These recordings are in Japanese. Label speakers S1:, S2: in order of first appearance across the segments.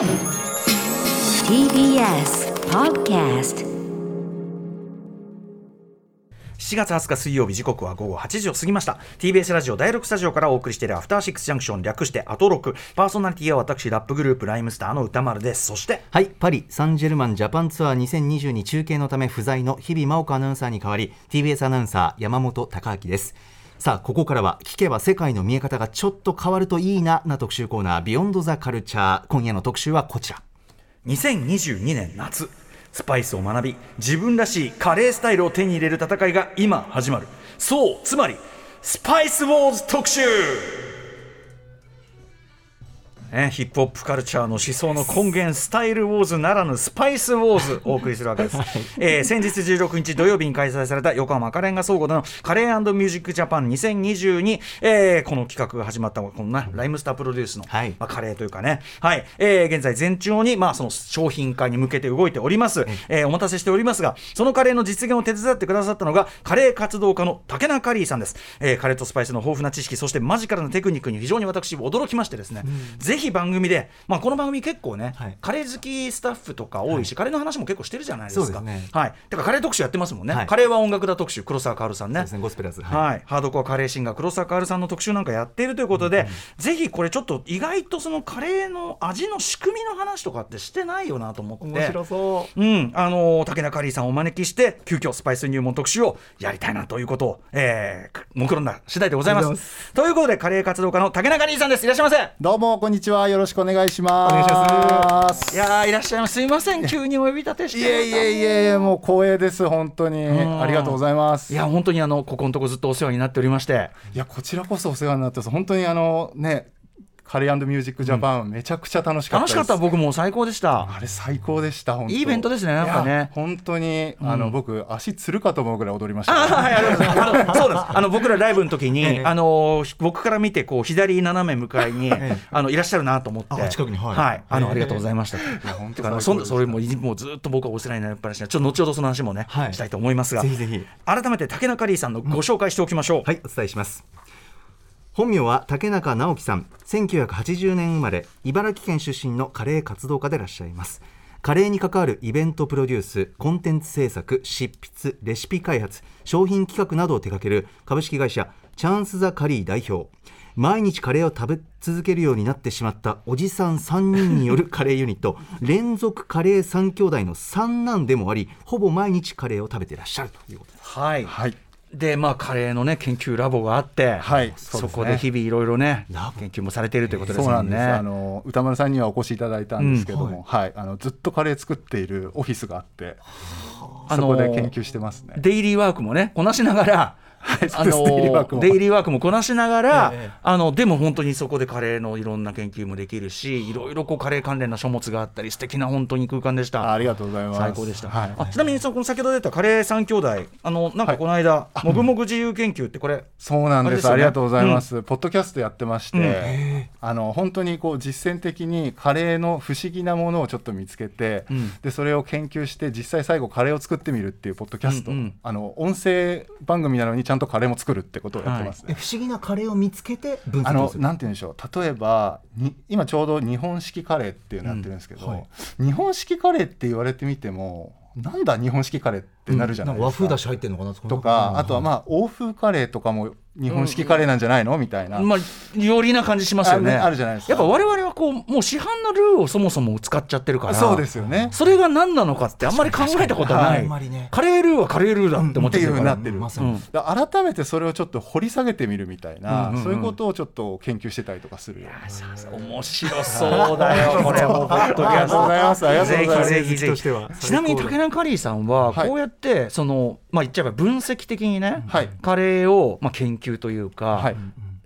S1: TBS Podcast
S2: 7月20日水曜日時刻は午後8時を過ぎました。TBS ラジオ第6スタジオからお送りしているアフターシックスジャンクション略してアトロク。パーソナリティは私ラップグループライムスターの歌丸です。そして
S3: はいパリ・サンジェルマンジャパンツアー2022中継のため不在の日々真央子アナウンサーに代わり TBS アナウンサー山本貴明ですさあここからは聞けば世界の見え方がちょっと変わるといいなな特集コーナービヨンドザカルチャー今夜の特集はこちら。
S2: 2022年夏。スパイスを学び自分らしいカレースタイルを手に入れる戦いが今始まる。そうつまりスパイスウォーズ特集。ね、ヒップホップカルチャーの思想の根源スタイルウォーズならぬスパイスウォーズを お送りするわけです、えー先日16日土曜日に開催された横浜赤レンガ倉庫でのカレーミュージックジャパン2022、えーこの企画が始まったこの、ね、ライムスタープロデュースの、
S3: はい。
S2: まあ、カレーというかね、はい。えー現在全長に、まあ、その商品化に向けて動いております、えーお待たせしておりますがそのカレーの実現を手伝ってくださったのがカレー活動家の竹中リーさんです、えーカレーとスパイスの豊富な知識そしてマジカルなテクニックに非常に私驚きましてですね、ぜひ番組で、まあ、この番組結構ね、
S3: はい。
S2: カレー好きスタッフとか多いし、カレーの話も結構してるじゃないですか。
S3: ね。
S2: はい。てかカレー特集やってますもんね、
S3: はい。
S2: カレーは音楽だ特集黒沢薫さんね。
S3: ねゴスペラーズ
S2: はい、ハードコアカレーシンガー黒沢薫さんの特集なんかやっているということで、ぜひこれちょっと意外とそのカレーの味の仕組みの話とかってしてないよなと思って。
S3: そ
S2: う。ん、あのー竹中リーさんをお招きして急遽スパイス入門特集をやりたいなということを、えー、目論んだ次第でございます。
S4: とい
S2: うことでカレー活動家の竹中リーさんです。いらっしゃいませ。
S4: どうもこんにちはよろしくお願いします。
S3: お願いします。
S2: いやーいらっしゃいますすいません。急にお呼び立てして。
S4: いえいえいえいえもう光栄です本当に。
S2: ん。
S4: ありがとうございます。
S2: いや本当にあのここのとこずっとお世話になっておりまして。
S4: いやこちらこそお世話になってます。本当にあのねカレーミュージックジャパン、めちゃくちゃ楽しかったです。
S2: 楽しかった僕も最高でした。
S4: あれ最高でした本当。
S2: いいイベントですねなんかね。
S4: 本当にあの、僕足つるかと思うぐらい踊りました、
S2: あはい、ありがとうございます。あのそうです。あの僕らライブの時に、
S3: ええ。
S2: あの僕から見てこう左斜め向かいに、あのいらっしゃるなと思って、
S3: あ近くにはい。
S2: あの、
S3: ええ。
S2: ありがとうございました。
S4: や本当
S2: てかあのそそれももうずっと僕はお世話になりっぱなしで、ちょっと後ほどその話もね、
S3: はい。
S2: したいと思いますが、
S3: ぜひぜひ。
S2: 改めて竹中リーさんのご紹介しておきましょう。
S3: はいお伝えします本名は竹中直樹さん。1980年生まれ茨城県出身のカレー活動家でいらっしゃいます。カレーに関わるイベントプロデュースコンテンツ制作執筆レシピ開発商品企画などを手掛ける株式会社チャンス・ザ・カリー代表。毎日カレーを食べ続けるようになってしまったおじさん3人による カレーユニット。連続カレー3兄弟の三男でもありほぼ毎日カレーを食べていらっしゃるということです。
S2: はい。
S4: はい
S2: でまあカレーのね研究ラボがあって、
S4: はい。
S2: そ
S4: ね
S2: こで日々いろいろね研究もされているということです
S4: そうなんです、
S2: もんね。
S4: あの歌丸さんにはお越しいただいたんですけども、はい。あのずっとカレー作っているオフィスがあって、
S2: あの
S4: そこで研究してますね。
S2: デイリーワークもねこなしながら、あの
S4: デイリーワークも。
S2: こなしながら、
S3: ええ
S2: あのでも本当にそこでカレーのいろんな研究もできるしいろいろこうカレー関連な書物があったり素敵な本当に空間でした。
S4: あありがとうございます。
S2: 最高でした、
S4: はい。
S2: あちなみにそのこの先ほど出たカレー三兄弟あのなんかこの間、もぐもぐ自由研究ってこれ
S4: そうなんです。
S2: ね。
S4: ありがとうございます、ポッドキャストやってまして、あの本当にこう実践的にカレーの不思議なものをちょっと見つけて、
S2: うん。
S4: でそれを研究して実際最後カレーを作ってみるっていうポッドキャスト、
S2: うんうん。
S4: あの音声番組なのにちゃんとカレーも作るってことをやってますね。
S3: 不思議なカレーを見つけて分
S4: あの
S3: 析をする。
S4: なんて言うんでしょう。例えばに今ちょうど日本式カレーっていうのやってるんですけど、
S3: うんはい。
S4: 日本式カレーって言われてみてもなんだ日本式カレーってなるじゃないですか。
S3: 和風だし入ってるのかな
S4: とか、あとはまあ欧風カレーとかも日本式カレーなんじゃないの？みたいな。
S2: まあよりな感じしますよね。
S4: あるねあるじゃないですか。
S2: やっぱ我々はこうもう市販のルーをそもそも使っちゃってるから
S4: そうですよね。
S2: それが何なのかってあんまり考えたことはない。
S3: あんまりね。
S2: カレールーはカレールーだって思っちゃってるから。
S4: っていう風になってる。
S2: うん。
S4: 改めてそれをちょっと掘り下げてみるみたいな、
S2: うんうんうん。
S4: そういうことをちょっと研究してたりとかするよ。
S2: 面白そうだよこれもうポッドキャスト
S4: ありがとうございます。ありがとうございます。
S2: ぜひぜひぜひ。ちなみに竹中カリーさんは
S4: はい。
S2: こうやってそのまあ言っちゃえば分析的にね
S4: はい。
S2: カレーをまあ研究というか
S4: はい。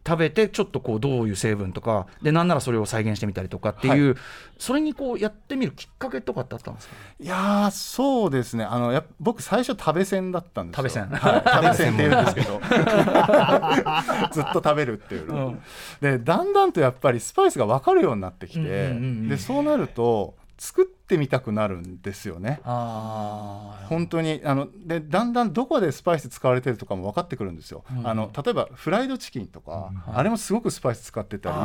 S2: 食べてちょっとこうどういう成分とかでなんならそれを再現してみたりとかっていうそれにこうやってみるきっかけとかってあったんですか？
S4: いやーそうですね。あのやっ僕最初食べ線だったんですよ。
S2: 食べ線
S4: はい、食べ線って言うんですけど。ずっと食べるっていう。の、でだんだんとやっぱりスパイスが分かるようになってきて、
S2: うんうんうんうん。
S4: でそうなると作ってみたくなるんですよね。本当にあのでだんだんどこでスパイス使われてるとかも分かってくるんですよ、
S2: うん。
S4: あの例えばフライドチキンとか、あれもすごくスパイス使ってたり。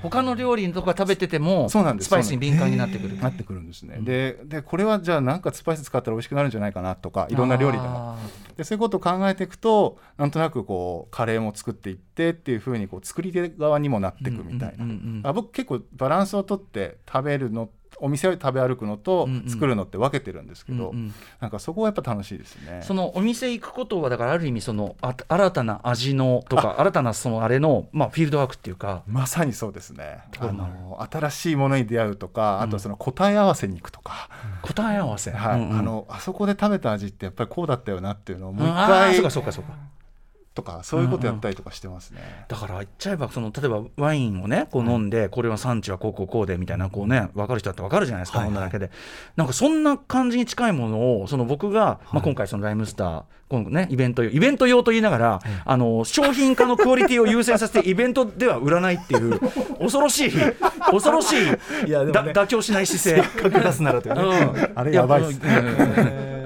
S2: 他の料理とか食べてても
S4: そうなんです。
S2: スパイスに敏感になってくる。
S4: なってくるんですね、ででこれはじゃあなんかスパイス使ったら美味しくなるんじゃないかなとかいろんな料理でも。
S2: あ
S4: でそういうことを考えていくとなんとなくこうカレーも作っていってっていうふうにこう作り手側にもなっていくみたいな、あ僕結構バランスをとって食べるのお店を食べ歩くのと
S2: うんうん。
S4: 作るのって分けてるんですけど、
S2: うんうん。
S4: なんかそこはやっぱ楽しいですね。
S2: そのお店行くことはだからある意味そのあ新たな味のとか新たなそのあれのまあフィールドワークっていうか。
S4: まさにそうですね。
S2: あ
S4: あの新しいものに出会うとか、あとその答え合わせに行くとか、
S2: 答え合わせ、
S4: はい、
S2: うんうん。
S4: あのあそこで食べた味ってやっぱりこうだったよなっていうのをもう一回
S2: そうかそうかそうか
S4: とかそういうことやったりとかしてますね。
S2: だから言っちゃえばその例えばワインをねこう飲んで、これは産地はこうこうこうでみたいなこうね分かる人だって分かるじゃないですか、
S3: はいはい
S2: 飲んだだけで。なんかそんな感じに近いものをその僕が、まあ、今回そのライムスター今度ねイベント用イベント用と言いながら、あの商品化のクオリティを優先させてイベントでは売らないっていう 恐ろしい恐ろしい
S3: いやね。
S2: だ妥協しない姿勢。
S3: かく出すならというね、
S2: うん。
S4: あれやばいっす。ね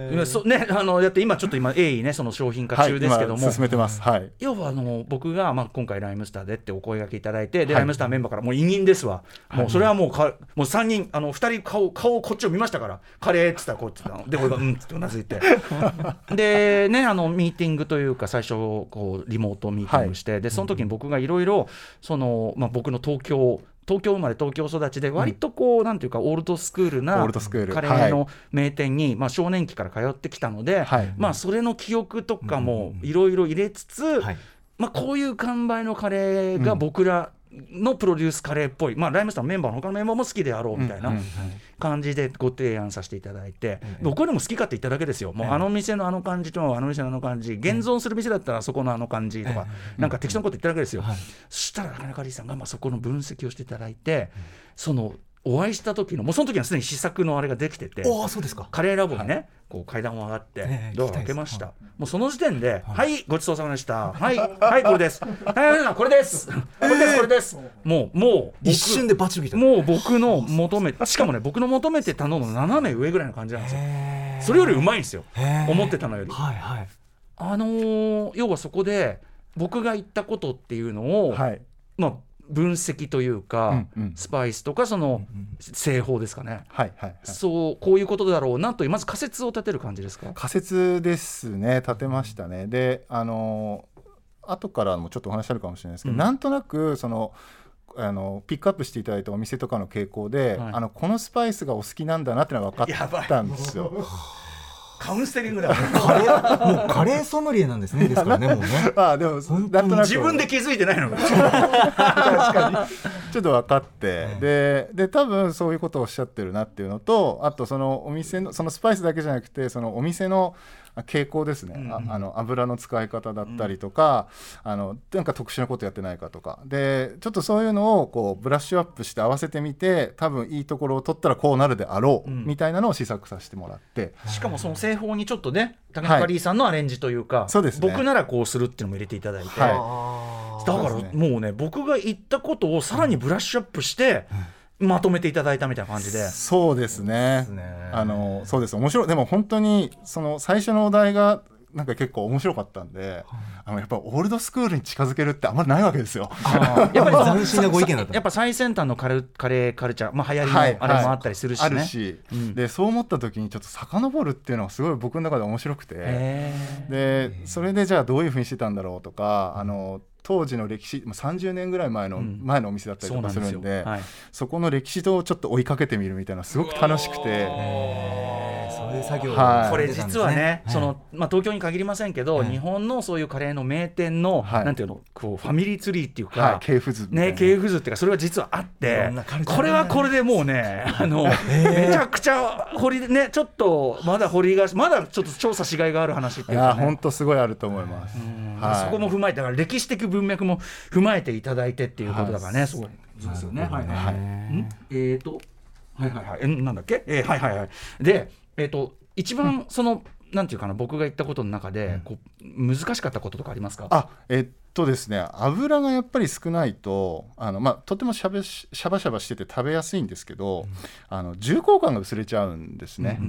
S2: ねあのだって今ちょっと今鋭意ねその商品化
S4: はい、
S2: 中ですけども、
S4: 今進めてます。はい。
S2: 要はあの僕が、まあ、今回ライムスターでってお声がけいただいてで、
S4: はい。
S2: ライムスターメンバーからもう委任ですわ、もうそれはもうかもう3人あの2人顔顔こっちを見ましたから。カレーっつったらこっちだの。で俺がうんっつってうなずいて。でねあのミーティングというか最初こうリモートミーティングして、でその時に僕がいろいろその、まあ、僕の東京東京生まれ東京育ちで割とこう、なんていうかオールドスクールな
S4: ルドスクール。
S2: カレーの名店に、まあ、少年期から通ってきたので、
S4: はい。
S2: まあそれの記憶とかもいろいろ入れつつ、
S3: はい。
S2: まあ、こういう完売のカレーが僕らのプロデュースカレーっぽい、まあ、ライムスターのメンバーの他のメンバーも好きであろうみたいな感じでご提案させていただいて、僕でも好き勝手言っただけですよ、もうあの店のあの感じとあの店のあの感じ、現存する店だったらそこのあの感じとか、なんか適当なこと言っただけですよ。そしたら中中里さんがまあそこの分析をしていただいて、そのお会いした時の、もうその時はすでに試作のあれができてて。
S3: おおそうですか
S2: カレーラボにね、こう階段を上がって、
S3: ええ
S2: ドアを開けました。もうその時点で、はい、ごちそうさまでした。はい、はい、これです。はい、これです。これです、これです。もう、もう、僕
S3: 一瞬でバチル来た
S2: もう僕の求め、しかもね、僕の求めてたのの斜め上ぐらいの感じなんですよ。それよりうまいんですよ思ってたのより。
S3: はいはい
S2: あのー要はそこで、僕が言ったことっていうのを、
S4: はい。
S2: まあ、分析というか、
S4: うんうん
S2: スパイスとか、その、製法ですかね。
S4: はい。はい。はい
S2: そう、こういうことだろうなという、まず仮説を立てる感じですか？
S4: 仮説ですね立てましたねであの後からもちょっとお話あるかもしれないですけど、
S2: うん
S4: なんとなくそのあのピックアップしていただいたお店とかの傾向で、
S2: はい
S4: あのこのスパイスがお好きなんだなってのが分かったんですよ。
S2: カウンセリングだ。
S3: カレーもうカレーソムリエなんですねですからね もうね。
S4: ああでも
S3: 本当に。
S4: なんとなく
S2: 自分で気づいてないのが。
S4: ちょっと分かって、でで多分そういうことをおっしゃってるなっていうのとあとそのお店のそのスパイスだけじゃなくてそのお店のあ傾向ですね、ああの油の使い方だったりとか、あのなんか特殊なことやってないかとか。でちょっとそういうのをこうブラッシュアップして合わせてみて多分いいところを取ったらこうなるであろう、
S2: ん。
S4: みたいなのを試作させてもらって。
S2: しかもその製法にちょっとね、高中リーさんのアレンジというか、
S4: そうですね。
S2: 僕ならこうするっていうのも入れていただいて、
S4: はい。
S3: あ
S2: だからもうね、僕が言ったことをさらにブラッシュアップして、まとめていただいたみたいな感じで。
S4: そうですね。
S3: ね。
S4: あのそうです。面白い。でも本当にその最初のお題がなんか結構面白かったんで、あのやっぱオールドスクールに近づけるってあんまりないわけですよ。
S2: やっぱり
S3: 斬新なご意見だった。
S2: やっぱ最先端のカレカレーカルチャー、まあ、流行りの
S4: はい
S2: あれもあったりするしね。
S4: あるし、
S2: うん。
S4: でそう思った時にちょっと遡るっていうのがすごい僕の中で面白くて、
S2: へ
S4: でそれでじゃあどういうふうにしてたんだろうとか、あの当時の歴史まあ30年ぐらい前の、
S2: うん。
S4: 前のお店だっ
S2: ー
S4: たりとかするんで
S2: はい。
S4: そこの歴史をちょっと追いかけてみるみたいなのすごく楽しくて。
S3: 作業を
S4: はい。
S2: これ実はね、
S3: はい。
S2: そのまあ、東京に限りませんけど、
S3: はい。
S2: 日本のそういうカレーの名店の、
S4: はい。
S2: なんていうのこうファミリーツリーっていうか、
S4: はい、系譜図
S2: ね、系譜図っていうかそれは実はあっ
S3: い
S2: てこれはこれでもうね あのめちゃくちゃ掘りねちょっとまだ掘りがまだちょっと調査しがいがある話って
S4: い
S2: いうか、ね。
S4: や本、当すごいあると思います。
S2: そこも踏まえてだから歴史的文脈も踏まえていただいてっていうことだからね、
S4: はい
S2: す。ごいそうですよね。はいはいえーとはいはいはい。えなんだっけ、えーはいはいはい。でえっ、と一番その、なんていうかな僕が言ったことの中で、こう難しかったこととかありますか？
S4: あえっとですね油がやっぱり少ないとあの、まあ、とてもしゃべしシャバシャバしてて食べやすいんですけど、あの重厚感が薄れちゃうんですね。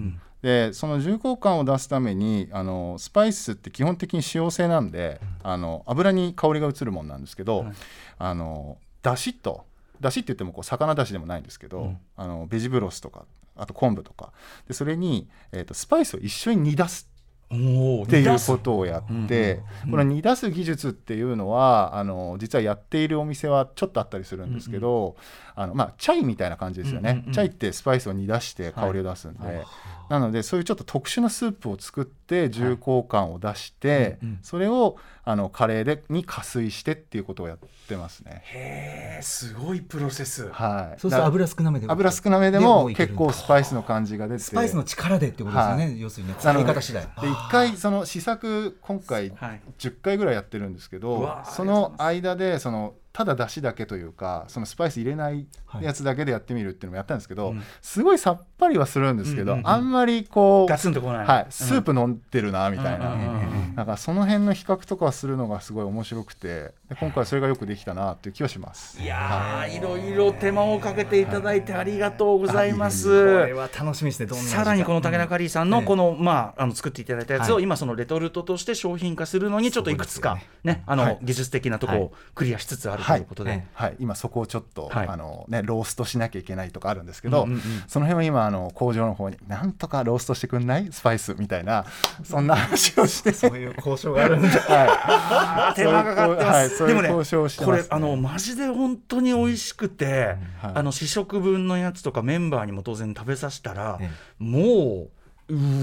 S4: でその重厚感を出すためにあのスパイスって基本的に使用性なんで、あの油に香りが移るもんなんですけど、
S2: はい。
S4: あのだしとだしって言ってもこう魚だしでもないんですけど、あのベジブロスとかあと昆布とか。でそれに、えー、とスパイスを一緒に煮出す。
S2: お
S4: っていうことをやって、この煮出す技術っていうのはあの実はやっているお店はちょっとあったりするんですけど、あのまあ、チャイみたいな感じですよね、チャイってスパイスを煮出して香りを出すんで、なのでそういうちょっと特殊なスープを作って重厚感を出して、
S2: うんうん。
S4: それをあのカレーでに加水してっていうことをやってますね。
S2: へえすごいプロセス。
S4: はい、
S3: そうすると油少なめで
S4: 油少なめで
S3: で
S4: も結構スパイスの感じが出て。
S3: スパイスの力でってことですよね、
S4: は
S3: 要するにね使い方次第。
S4: で一回その試作今回
S2: はい。
S4: 10回ぐらいやってるんですけ
S2: う
S4: どその間でそのただ出汁だけというかそのスパイス入れない
S3: はい。
S4: やつだけでやってみるっていうのもやったんですけど、
S2: うん。
S4: すごいさっぱりはするんですけど、
S2: うんうんうん
S4: あんまりこう
S2: ガツンとこない。
S4: はい、スープ飲んでるなみたいな、
S2: うん
S4: なんかその辺の比較とかするのがすごい面白くてで今回それがよくできたなっていう気はします。
S2: いやーい。ろいろ手間をかけていただいてありがとうございます。
S3: これは楽しみですね。どんな
S2: さらにこの竹中リーさんの
S3: うん。
S2: この、まあ、あの作っていただいたやつを
S3: はい。
S2: 今そのレトルトとして商品化するのにちょっといくつか
S3: そう
S2: ねあの、
S4: はい。
S2: 技術的なところをクリアしつつあるということで、
S3: はい
S4: はい、今そこをちょっと、
S2: はい。
S4: あのね、ローストしなきゃいけないとかあるんですけど、
S2: うんうんうん。
S4: その辺は今あの工場の方になんとかローストしてくんない？スパイスみたいなそんな話をして。
S3: そういう交渉があるんだ。
S4: は
S2: あー手間がかかってます、
S4: はいそういう
S2: でもね
S4: 交渉をして
S2: こ
S4: ます。ね
S2: れあのマジで本当に美味しくて、
S4: はい。
S2: あの試食分のやつとかメンバーにも当然食べさせたら、
S3: え。
S2: もう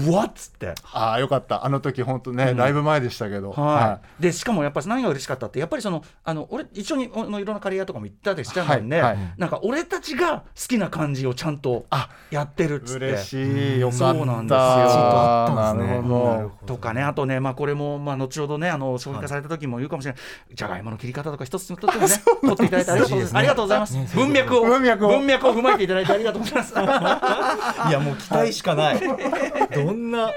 S2: うわっつって。
S4: い、ああよかった。あの時本当ね、
S2: うん。
S4: ライブ前でしたけど、
S2: はい。でしかもやっぱり何が嬉しかったってやっぱりそのあの俺一緒においろんなカレー屋とかも行ったりしちゃうんで、
S4: はいはい。
S2: なんか俺たちが好きな感じをちゃんと
S4: あ
S2: やってるっつって。
S4: 嬉しい。よかった。
S2: そうなんですよ。
S3: あったんですね。
S4: なるほど。
S2: とかねあとね、まあ、これも、まあ、後ほどねあの商品化された時も言うかもしれない、じゃがいもの切り方とか一つとってもね取っていただいてありがとうございます,、ありがとうございます、
S3: ね
S2: 文脈を
S4: 文脈を。
S2: 文脈を踏まえていただいてありがとうございます。
S3: いやもう期待しかないどんな？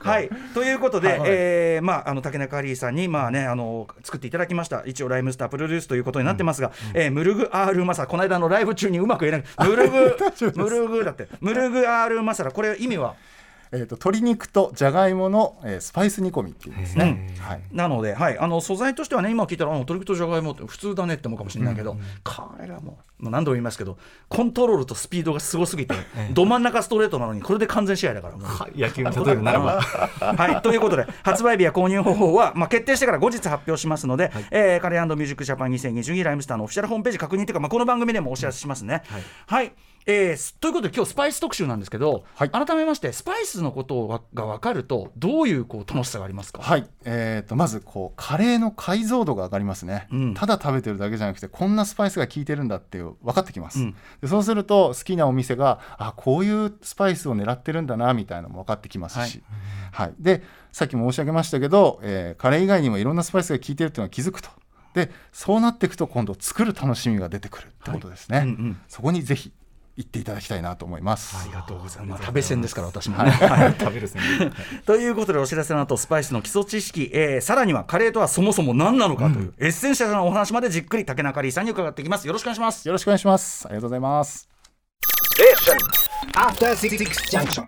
S2: はい、ということで、
S3: はい
S2: えーまあ、あの竹中リーさんに、まあね、あの作っていただきました。一応ライムスタープロデュースということになってますが、えームルグアールマサラこの間のライブ中にうまく言えないムルグムルグだって。ムルグアールマサラこれ意味は？
S4: えー、と鶏肉とじゃがいもの、えースパイス煮込みっていうんですね、はい、
S2: なので、はい、あの素材としてはね今聞いたらあ鶏肉とじゃがいもって普通だねって思うかもしれないけど、彼らももう何度も言いますけどコントロールとスピードがすごすぎて、ど真ん中ストレートなのにこれで完全試合だから。
S3: 野球に例えるならば。
S2: はい、ということで発売日や購入方法は、まあ、決定してから後日発表しますので、えーカレーミュージックジャパン2022ライムスターのオフィシャルホームページ確認というか、まあ、この番組でもお知らせしますね。はい、えーすということで今日スパイス特集なんですけど、
S4: はい。
S2: 改めましてスパイスのことがが分かるとどういうこう楽しさがありますか、
S4: はい、えー、とまずこうカレーの解像度が上がりますね、
S2: うん。
S4: ただ食べてるだけじゃなくてこんなスパイスが効いてるんだっていう分かってきます、
S2: うん。
S4: でそうすると好きなお店があこういうスパイスを狙ってるんだなみたいなのも分かってきますし、はい。でさっきも申し上げましたけど、えーカレー以外にもいろんなスパイスが効いてるっていうのは気づくとでそうなっていくと今度作る楽しみが出てくるってことですね、
S2: うんうん。
S4: そこにぜひ行っていただきたいなと思います、
S2: ありがとうございます。食べ線ですから私もね。
S3: 食べるです。ね
S2: ということでお知らせの後スパイスの基礎知識、えーさらにはカレーとはそもそも何なのかという、エッセンシャルなお話までじっくり竹中リーさんに伺っていきます。よろしくお願いします。
S4: よろしくお願いします。ありがとうございます。
S5: After Six Junction.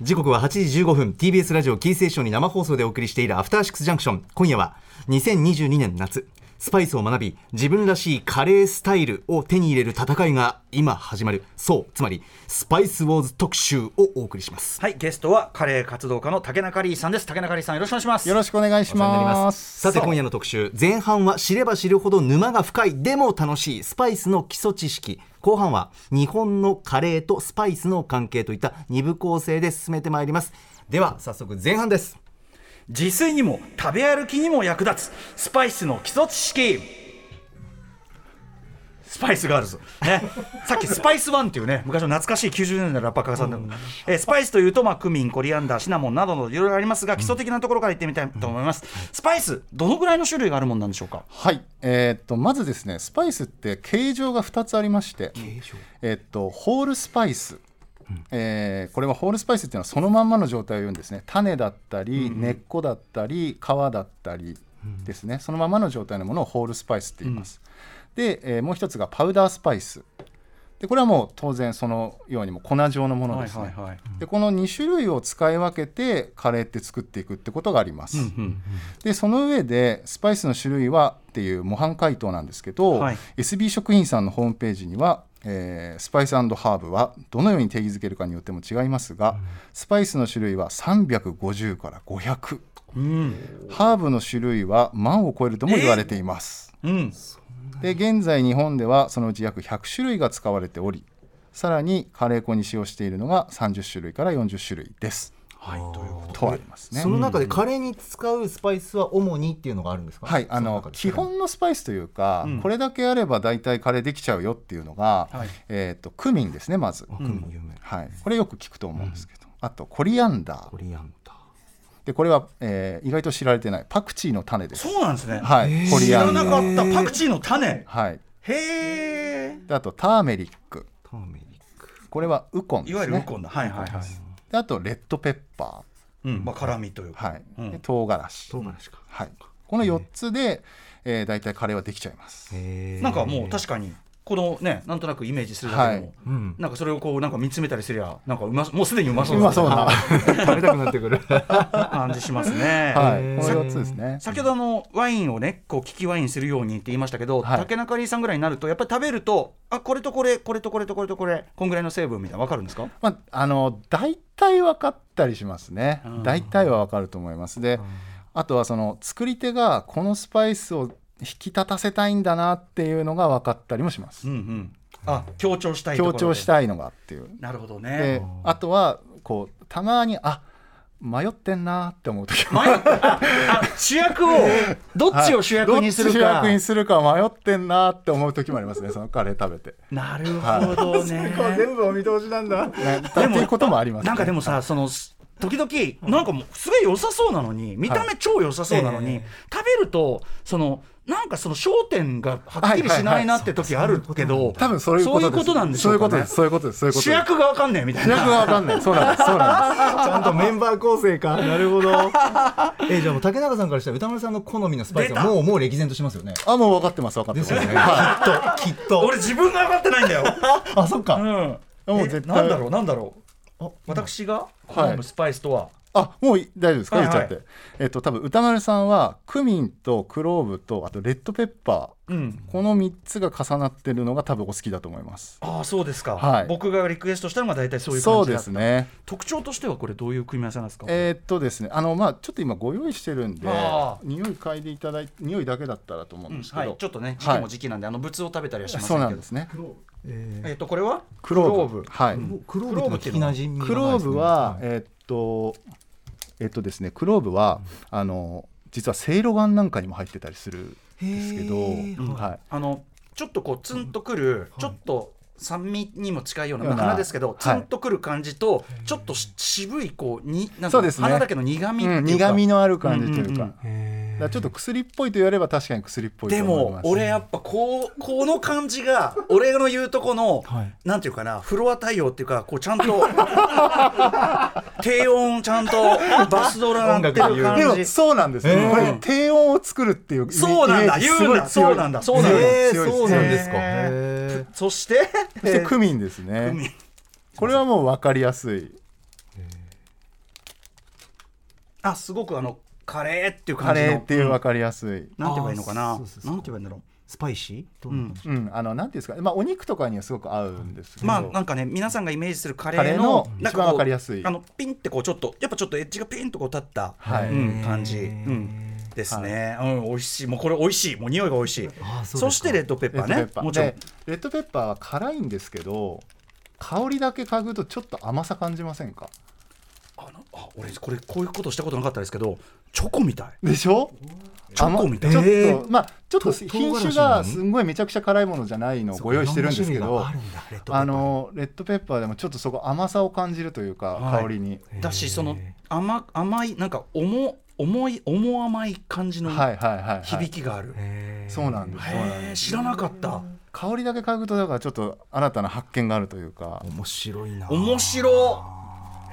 S3: 時刻は8時15分。TBS ラジオキーステーションに生放送でお送りしているアフターシックスジャンクション今夜は2022年夏スパイスを学び自分らしいカレースタイルを手に入れる戦いが今始まる。そうつまりスパイスウォーズ特集をお送りします。
S2: はいゲストはカレー活動家の竹中リーさんです。竹中リーさんよろしくお願いします。
S4: よろしくお願いします。
S3: さて今夜の特集。前半は知れば知るほど沼が深いでも楽しい。スパイスの基礎知識。後半は日本のカレーとスパイスの関係といった二部構成で進めてまいります。では早速前半です
S2: 自炊にも食べ歩きにも役立つ。スパイスの基礎知識。スパイスガールズ、ね、さっきスパイスワンっていうね昔の懐かしい90年代のラッパー家さんでも、えースパイスというと、まあ、クミンコリアンダーシナモンなどのいろいろありますが基礎的なところからいってみたいと思います、スパイスどのぐらいの種類があるもんなんでしょうか？
S4: はい、えーっとまずですねスパイスって形状が2つありまして、えーっとホールスパイス、えーこれはホールスパイスっていうのはそのまんまの状態を言うんですね。種だったり、根っこだったり皮だったりですね、そのままの状態のものをホールスパイスって言います、で、えーもう一つがパウダースパイス。でこれはもう当然そのようにも粉状のものですね、でこの2種類を使い分けてカレーって作っていくってことがあります、
S2: うん
S4: でその上でスパイスの種類はっていう模範回答なんですけど、
S2: はい。
S4: SB 食品さんのホームページには、えースパイスハーブはどのように定義づけるかによっても違いますが、スパイスの種類は350から500
S2: うん。
S4: ハーブの種類は万を超えるとも言われています、
S2: うん。
S4: で現在日本ではそのうち約100種類が使われておりさらにカレー粉に使用しているのが30種類から40種類です
S2: はいということ
S4: とありますね。
S3: その中でカレーに使うスパイスは主にっていうのがあるんですか？
S4: はい、あ
S3: そ
S4: の基本のスパイスというか、
S2: うん。
S4: これだけあれば大体カレーできちゃうよっていうのが、
S2: はい。
S4: えー、とクミンですねまず、
S3: あクミン有名。
S4: はい、これよく聞くと思うんですけど、あとコリアンダー。
S3: コリアンダー。
S4: でこれは、えー意外と知られてない。パクチーの種です。
S2: そうなんですね。
S4: はいコ
S2: 知
S4: リアンダ
S2: らな
S4: ー
S2: かったパクチーの種。
S4: はい。
S2: へえ
S4: であとターメリック。
S3: ターメリック。
S4: これはウコンですね。
S2: いわゆるウコンだ。はいはい。はい
S4: であとレッドペッパ
S2: うんまあ辛味という
S4: ー、
S2: か。
S4: はい。
S2: うん。
S4: で唐辛子、
S3: 唐辛子か。
S4: はい、この4つで、えー、大体カレーはできちゃいます。
S2: なんかもう確かにこのねなんとなくイメージするだけでも、
S3: うん。
S2: なんかそれをこうなんか見つめたりすりゃなんかうまもうすでにうまそう
S4: うまそうな、
S3: 食べたくなってくる。
S2: 感じしますね。
S4: はい、
S3: へー
S4: この4つですね。
S2: 先ほどあのワインをねこう利きワインするようにって言いましたけど、
S4: はい。
S2: 竹中里さんぐらいになるとやっぱり食べるとあこれとこれこれとこれとこれとこれこんぐらいの成分みたいなわかるんですか？
S4: まあ、あの大体分かったりしますね。
S2: うん。
S4: 大体は分かると思います。であとはその作り手がこのスパイスを引き立たせたいんだなっていうのが分かったりもします。
S2: うんうん。あ強調したいとこ
S4: 強
S2: ろ
S4: 調したいのがっていう。
S2: なるほど
S4: で
S2: ね。
S4: あとはこうたまにあ迷ってんなって思う時も。
S2: 迷主役をどっちを主役にするか、
S4: どっち主役にするか迷ってんなって思う時もありますね。そのカレー食べて、
S2: なるほどね。
S3: 全部お見通しなんだ。
S4: ね、っていうこともあります、ね、
S2: なんかでもさその時々なんかもうすごい良さそうなのに見た目超良さそうなのに、
S3: え
S2: 食べるとそのなんかその焦点がはっきりしないなって時あるけど
S4: 多分そういうこと
S2: なんでしょう
S4: そういうことです。そういうことです。そういうことです。
S2: 主役がわかんねえみたいな。
S4: 主役が分かんない。そうなんです。そうなんです。
S3: ちゃんとメンバー構成か。なるほど。えじゃあもう竹中さんからしたら歌丸さんの好みのスパイスはもうもう歴然としますよね。
S4: あもう分かってます分かってます。
S3: ですよね。
S4: は
S3: きっときっと。
S2: 俺自分が分かってないんだよ、
S3: あそっか。
S2: うん、
S4: もう
S2: え
S4: 絶対。
S2: なんだろうなんだろう。
S3: あ
S2: 私が？好むスパイスとは、
S4: あもうい大丈夫ですか、
S2: はいはい。
S4: 言っちゃって。えっと多分歌丸さんはクミンとクローブとあとレッドペッパ
S2: うん。
S4: ーこの3つが重なってるのが多分お好きだと思います。
S2: ああそうですか、
S4: はい。
S2: 僕がリクエストしたのが大体そういう
S4: そうで
S2: 感じだった。
S4: すね。
S2: 特徴としてはこれどういう組み合わせなんですか、
S4: えーっとですねあのまあちょっと今ご用意してるんで
S2: あ
S4: 匂い嗅いでいただいて匂いだけだったらと思うん
S2: うん
S4: ですけど、
S2: はい、ちょっとね時
S4: はい。
S2: 期も時期なんで、あの物を食べたりはしませんけ
S4: そう
S2: ど
S4: なんですね
S2: えっ、とこれは？
S4: クローブ。はい、
S3: クローブ。ってのは？聞きなじみが
S4: クローブは、えーっとえーっとですねクローブは、あの実はせいろがんなんかにも入ってたりするんですけど、はい、
S2: あのちょっとこうツンとくる、ちょっと酸味にも近いような、花ですけど、
S4: はい。
S2: ツンとくる感じと、ちょっとし渋いこうになんか花だけの苦味っていうか、
S4: うん、苦味のある感じというか,、ちょっと薬っぽいと言われば確かに薬っぽいと
S2: で
S4: 思います。
S2: も俺やっぱこうこの感じが 俺の言うとこの、
S3: はい。
S2: なんていうかなフロア対応っていうかこうちゃんと 低音ちゃんとバスドラなって感じ。
S4: もそうなんですよ、
S3: へー
S4: これ低音を作るっていう
S2: そうなんだ。言うんだ。そうなんだ。そうなんだ。
S3: えーそうなんですか。
S2: へ
S3: へ
S2: そして？
S4: そしてクミンですね、これはもう分かりやすい。
S2: あすごくあのカレーっていう
S4: カ
S2: 感じの。
S4: レーっていう分かりやすい、
S2: なんて言えばいいのかな？なんて言えばいいんだろ
S3: スパイシー？ど
S2: う、うん、
S4: う？ん、あのなんていうんですか、まあ、お肉とかにはすごく合うんですけど、
S2: まあなんかね皆さんがイメージするカレー
S4: カレーの一番わかりやすい。
S2: あのピンってこうちょっとやっぱちょっとエッジがピンとこう立った、
S4: はい。
S2: うん、感じ、うん、ですね、うん美味しい。もうこれ美味しい。もう匂いが美味しい。
S3: そ
S2: そしてレッドペッパーね。
S4: レッドペッパー。
S2: もちろん。
S4: でレッドペッパーは辛いんですけど香りだけ嗅ぐとちょっと甘さ感じませんか？
S2: 俺これこういうことしたことなかったですけどチョコみたい。
S4: でしょ？
S2: チョコみたい。
S4: 甘ちょっと、
S3: えー
S4: まあちょっと
S3: と
S4: 品種がすんごいめちゃくちゃ辛いものじゃないのをご用意してるんですけど
S3: あるんだレッドペッパー。
S4: あのレッドペッパーでもちょっとそこ甘さを感じるというか、
S2: はい。
S4: 香りに。
S2: だしその甘甘いなんか重重い重甘い感じの響きがある、
S4: そうなんですそうなん
S2: へえ
S4: です。
S2: 知らなかった。
S4: 香りだけ嗅ぐとだからちょっと新たな発見があるというか。
S3: 面白いな。
S2: 面白えー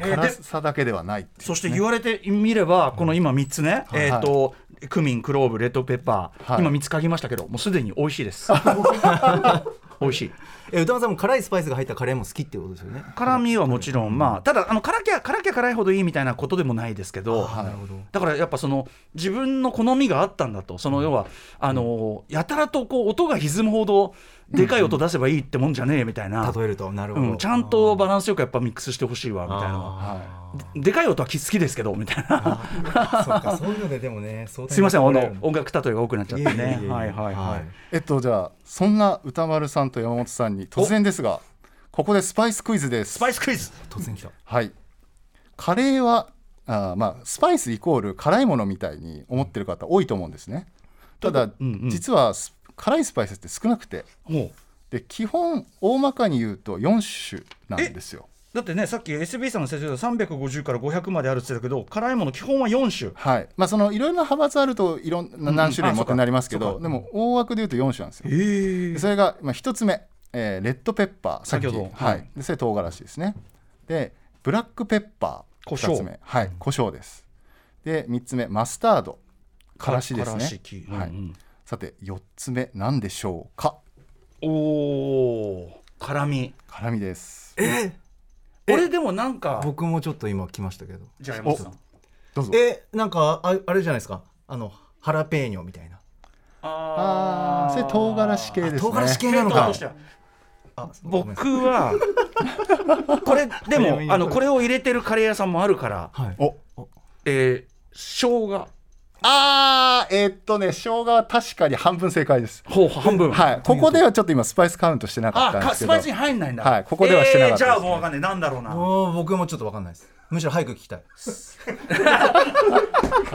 S4: 辛
S2: で
S4: さだけではないっていう
S2: そして言われてみれば、この今3つね、
S4: はい
S2: えっ、と、クミン、クローブ、レッドペッパー、
S4: はい。
S2: 今3つ書きましたけど、もうすでに美味しいです。美味しい。
S3: え歌間さんも辛いスパイスが入ったカレーも好きってことですよね。
S2: 辛みはもちろんまあただあの辛きゃ辛きゃ辛いほどいいみたいなことでもないですけど
S3: なるほど
S2: だからやっぱその自分の好みがあったんだと。その要はあのやたらとこう音が歪むほどでかい音出せばいいってもんじゃねえみたいな、
S3: 例えるとなるほど、
S2: うん、ちゃんとバランスよくやっぱミックスしてほしいわみたいな。のは
S3: あ
S2: でかい音は好きですけどみたいな。
S3: ー。そうかそういうのででもね
S2: すいませんあの音楽例えが多くなっちゃってね。はいはいはい、
S4: えっとじゃあそんな歌丸さんと山本さんに突然ですがここでスパイスクイズです。
S2: スパイスクイズ。
S3: 突然来た。
S4: はい。カレーはあーまあスパイスイコール辛いものみたいに思ってる方多いと思うんですね。ただ、
S2: うんうん。
S4: 実はス辛いスパイスって少なくて。
S2: も
S4: で基本大まかに言うと4種なんですよ。
S2: うだってねさっき SB さんの説明で350から500まであるって言ってたけど辛いもの基本は4種。
S4: はい。まあそのいろいろな派閥あるといろんな何種類もってなりますけど、でも大枠で言うと4種なんですよ。
S2: へ
S4: でそれが、まあ、1つ目、えーレッドペッパー
S2: 先ほど。
S4: は
S2: はい。
S4: い、でそれ唐辛子ですね。でブラックペッパー
S2: 胡椒。
S4: 2つ目。はい。胡椒です。で3つ目マスタード。からしですね。はい。
S2: うんうん
S4: さて4つ目何でしょうか？
S2: おお辛み。
S4: 辛みです。
S3: え
S2: 俺でもなんか
S3: 僕もちょっと今来ましたけど。
S2: じゃあ山本さん。
S4: どうぞ。
S3: えなんかああれじゃないですか？あのハラペーニョみたいな。
S4: あー。それ唐辛子系ですね。
S3: 唐辛子系なのか。
S2: 僕はこれでもあのこれを入れてるカレー屋さんもあるから
S3: はい。
S4: お。
S2: えー生姜
S4: あーえーっとね生姜は確かに半分正解です。
S2: ほう半分。
S4: はい。ここではちょっと今スパイスカウントしてなか
S2: あ
S4: ったんですけど。
S2: かスパイスに入んないんだ。
S4: はい。ここではしてなかったです。
S2: えーじゃあもうわかんない。なんだろうな。
S3: もう僕もちょっとわかんないです。むしろ早く聞きたい。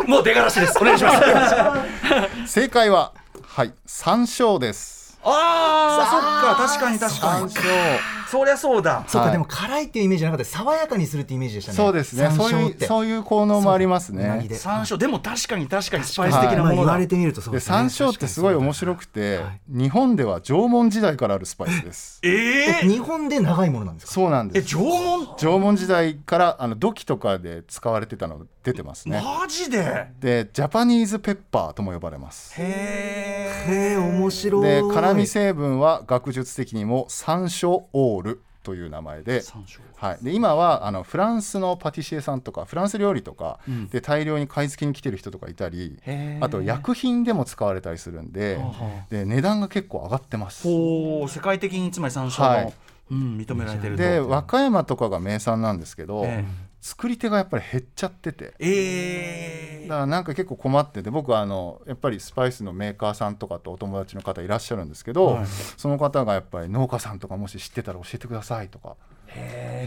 S2: もう出がらしです。お願いします。
S4: 正解ははい。山椒です。
S2: あーそっか。確かに確かに。
S4: 山椒
S2: そりゃそうだ。
S3: そうか、
S4: はい。
S3: でも辛いっていうイメージじゃなかった。爽やかにするっていうイメージでしたね。
S4: そうですね。そういう
S3: 山椒って。
S4: そういう効能もありますね。
S2: 山椒でも確かに確かにスパイス的な
S3: まあ言
S2: ものだ
S3: われてみるとそう
S4: で
S3: ですね。
S4: 山椒ってすごい面白くて、
S3: はい。
S4: 日本では縄文時代からあるスパイスです。
S2: え
S3: え
S2: ー。
S3: 日本で長いものなんですか？
S4: そうなんです。
S2: え縄文？
S4: 縄文時代からあの土器とかで使われてたの出てますね。
S2: マジで？
S4: でジャパニーズペッパーとも呼ばれます。
S2: へえ。
S3: へえ面白い。
S4: で辛味成分は学術的にも山椒オールという名前ではい、で今はあのフランスのパティシエさんとかフランス料理とか
S2: うん。
S4: で大量に買い付けに来てる人とかいたり、あと薬品でも使われたりするんでで値段が結構上がってます。
S2: ほう世界的につまり山椒の、
S4: はい。
S2: うん、認められてると
S4: で和歌山とかが名産なんですけど、
S2: え
S4: 作り手がやっぱり減っちゃってて。
S2: ええ
S4: だからなんか結構困ってて僕はあのやっぱりスパイスのメーカーさんとかとお友達の方いらっしゃるんですけど、
S2: はい。
S4: その方がやっぱり農家さんとかもし知ってたら教えてくださいとか、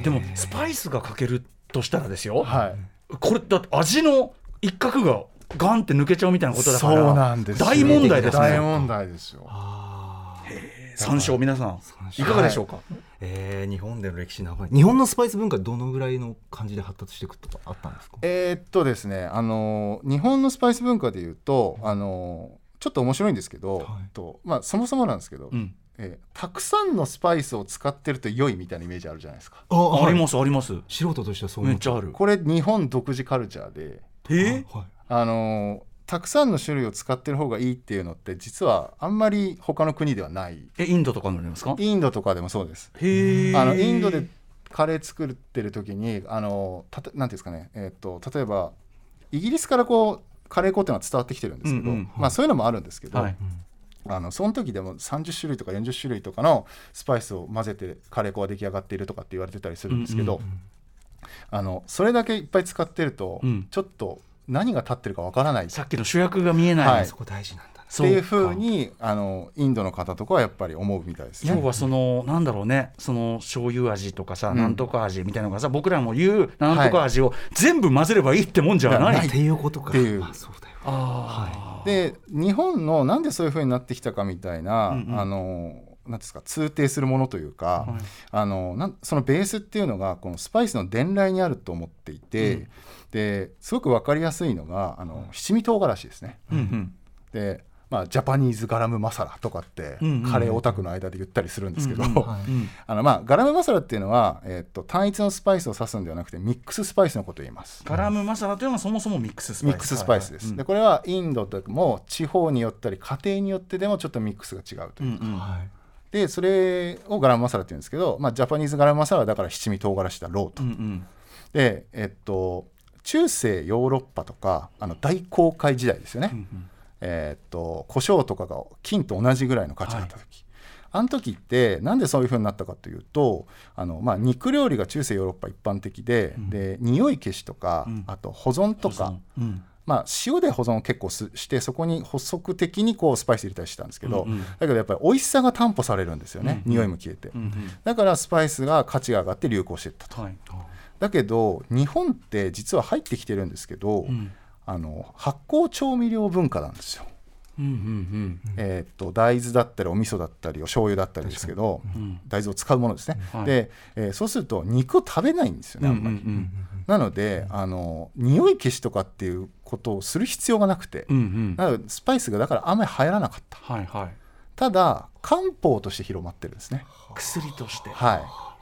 S2: でもスパイスがかけるとしたらですよ、
S4: はい、
S2: これだって味の一角がガンって抜けちゃうみたいなことだから
S4: そうなんですよ。
S2: 大問題ですね。
S4: 大問題ですよ。
S2: 山椒皆さん。
S3: 椒
S2: いかがでしょうか、
S3: えー日本での歴史長い日本のスパイス文化どのぐらいの感じで発達していくとかあったんですか？
S4: えーっとですね、あの日本のスパイス文化でいうと、あのちょっと面白いんですけど、
S3: はい。
S4: とまあ、そもそもなんですけど、
S2: うん。
S4: えーたくさんのスパイスを使ってると良いみたいなイメージあるじゃないですか。
S3: あ
S2: ありますあります。
S3: 素人としてはそう思
S2: めっちゃある。
S4: これ日本独自カルチャーで、
S2: え
S3: はい
S4: あのたくさんの種類を使ってる方がいいっていうのって実はあんまり他の国ではない。
S2: えインドとかのありますか？
S4: インドとかでもそうです。あのインドでカレー作ってる時にあのたとなんていうんですかね、えっと例えばイギリスからこうカレー粉っていうのは伝わってきてるんですけど、
S2: うんうん
S4: まあ、そういうのもあるんですけど、
S2: はい。
S4: あのその時でも30種類とか40種類とかのスパイスを混ぜてカレー粉が出来上がっているとかって言われてたりするんですけど、
S2: うん。
S4: あのそれだけいっぱい使ってると、
S2: うん。
S4: ちょっと何が立ってるかわからない。っ
S2: さっきの主役が見えない、
S4: はい。
S3: そこ大事なんだね
S2: そう
S4: ていうふうにあのインドの方とかはやっぱり思うみたいですね。
S2: 要はそのなんだろうね。その醤油味とかさ、
S4: うん。
S2: なんとか味みたいなのがさ僕らも言うなんとか味を全部混ぜればいいってもんじゃない、
S4: はい
S3: っていうことか。
S4: っていう。
S3: あそうだよ。
S2: あー。
S4: で日本のなんでそういうふうになってきたかみたいな、
S2: うんうん。
S4: あのなんですか通底するものというか、
S2: はい。
S4: あのなんそのベースっていうのがこのスパイスの伝来にあると思っていて、
S2: うん
S4: ですごく分かりやすいのがあの七味唐辛子ですね。
S2: うんうん。
S4: でまあ、ジャパニーズガラムマサラとかって、カレーオタクの間で言ったりするんですけど、あのまあ、ガラムマサラっていうのは、えっと単一のスパイスを指すんではなくてミックススパイスのことを言います。
S2: ガラムマサラというのはそもそもミックススパイス。
S4: ミックススパイスです。
S2: はい
S4: でこれはインドでも地方によったり家庭によってでもちょっとミックスが違うという。
S2: うんうん。
S3: はい。
S4: でそれをガラムマサラって言うんですけど、まあ、ジャパニーズガラムマサラはだから七味唐辛子だろうと、でえっと中世ヨーロッパとかあの大航海時代ですよね、えっと胡椒とかが金と同じぐらいの価値があった時、あの時ってなんでそういうふうになったかというとあの、まあ、肉料理が中世ヨーロッパ一般的で,、で匂い消しとか、あと保存とか、
S2: うん。
S4: まあ、塩で保存を結構すしてそこに補足的にこうスパイス入れたりしてたんですけど、
S2: うんうん。
S4: だけどやっぱり美味しさが担保されるんですよね、匂いも消えて、
S2: うん
S4: だからスパイスが価値が上がって流行していったと。
S2: はい
S4: だけど日本って実は入ってきてるんですけど、
S2: ん。
S4: あの発酵調味料文化なんですよ。
S2: うんうん
S4: えーっと大豆だったりお味噌だったりお醤油だったりですけど、大豆を使うものですね、
S2: はい。
S4: で、えーそうすると肉を食べないんですよねあんまり、なのであの匂い消しとかっていうことをする必要がなくて、
S2: うんうん。
S4: なのでスパイスがだからあんまり流行らなかった。
S2: はいはい。
S4: ただ漢方として広まってるんですね。
S2: 薬として。
S4: はい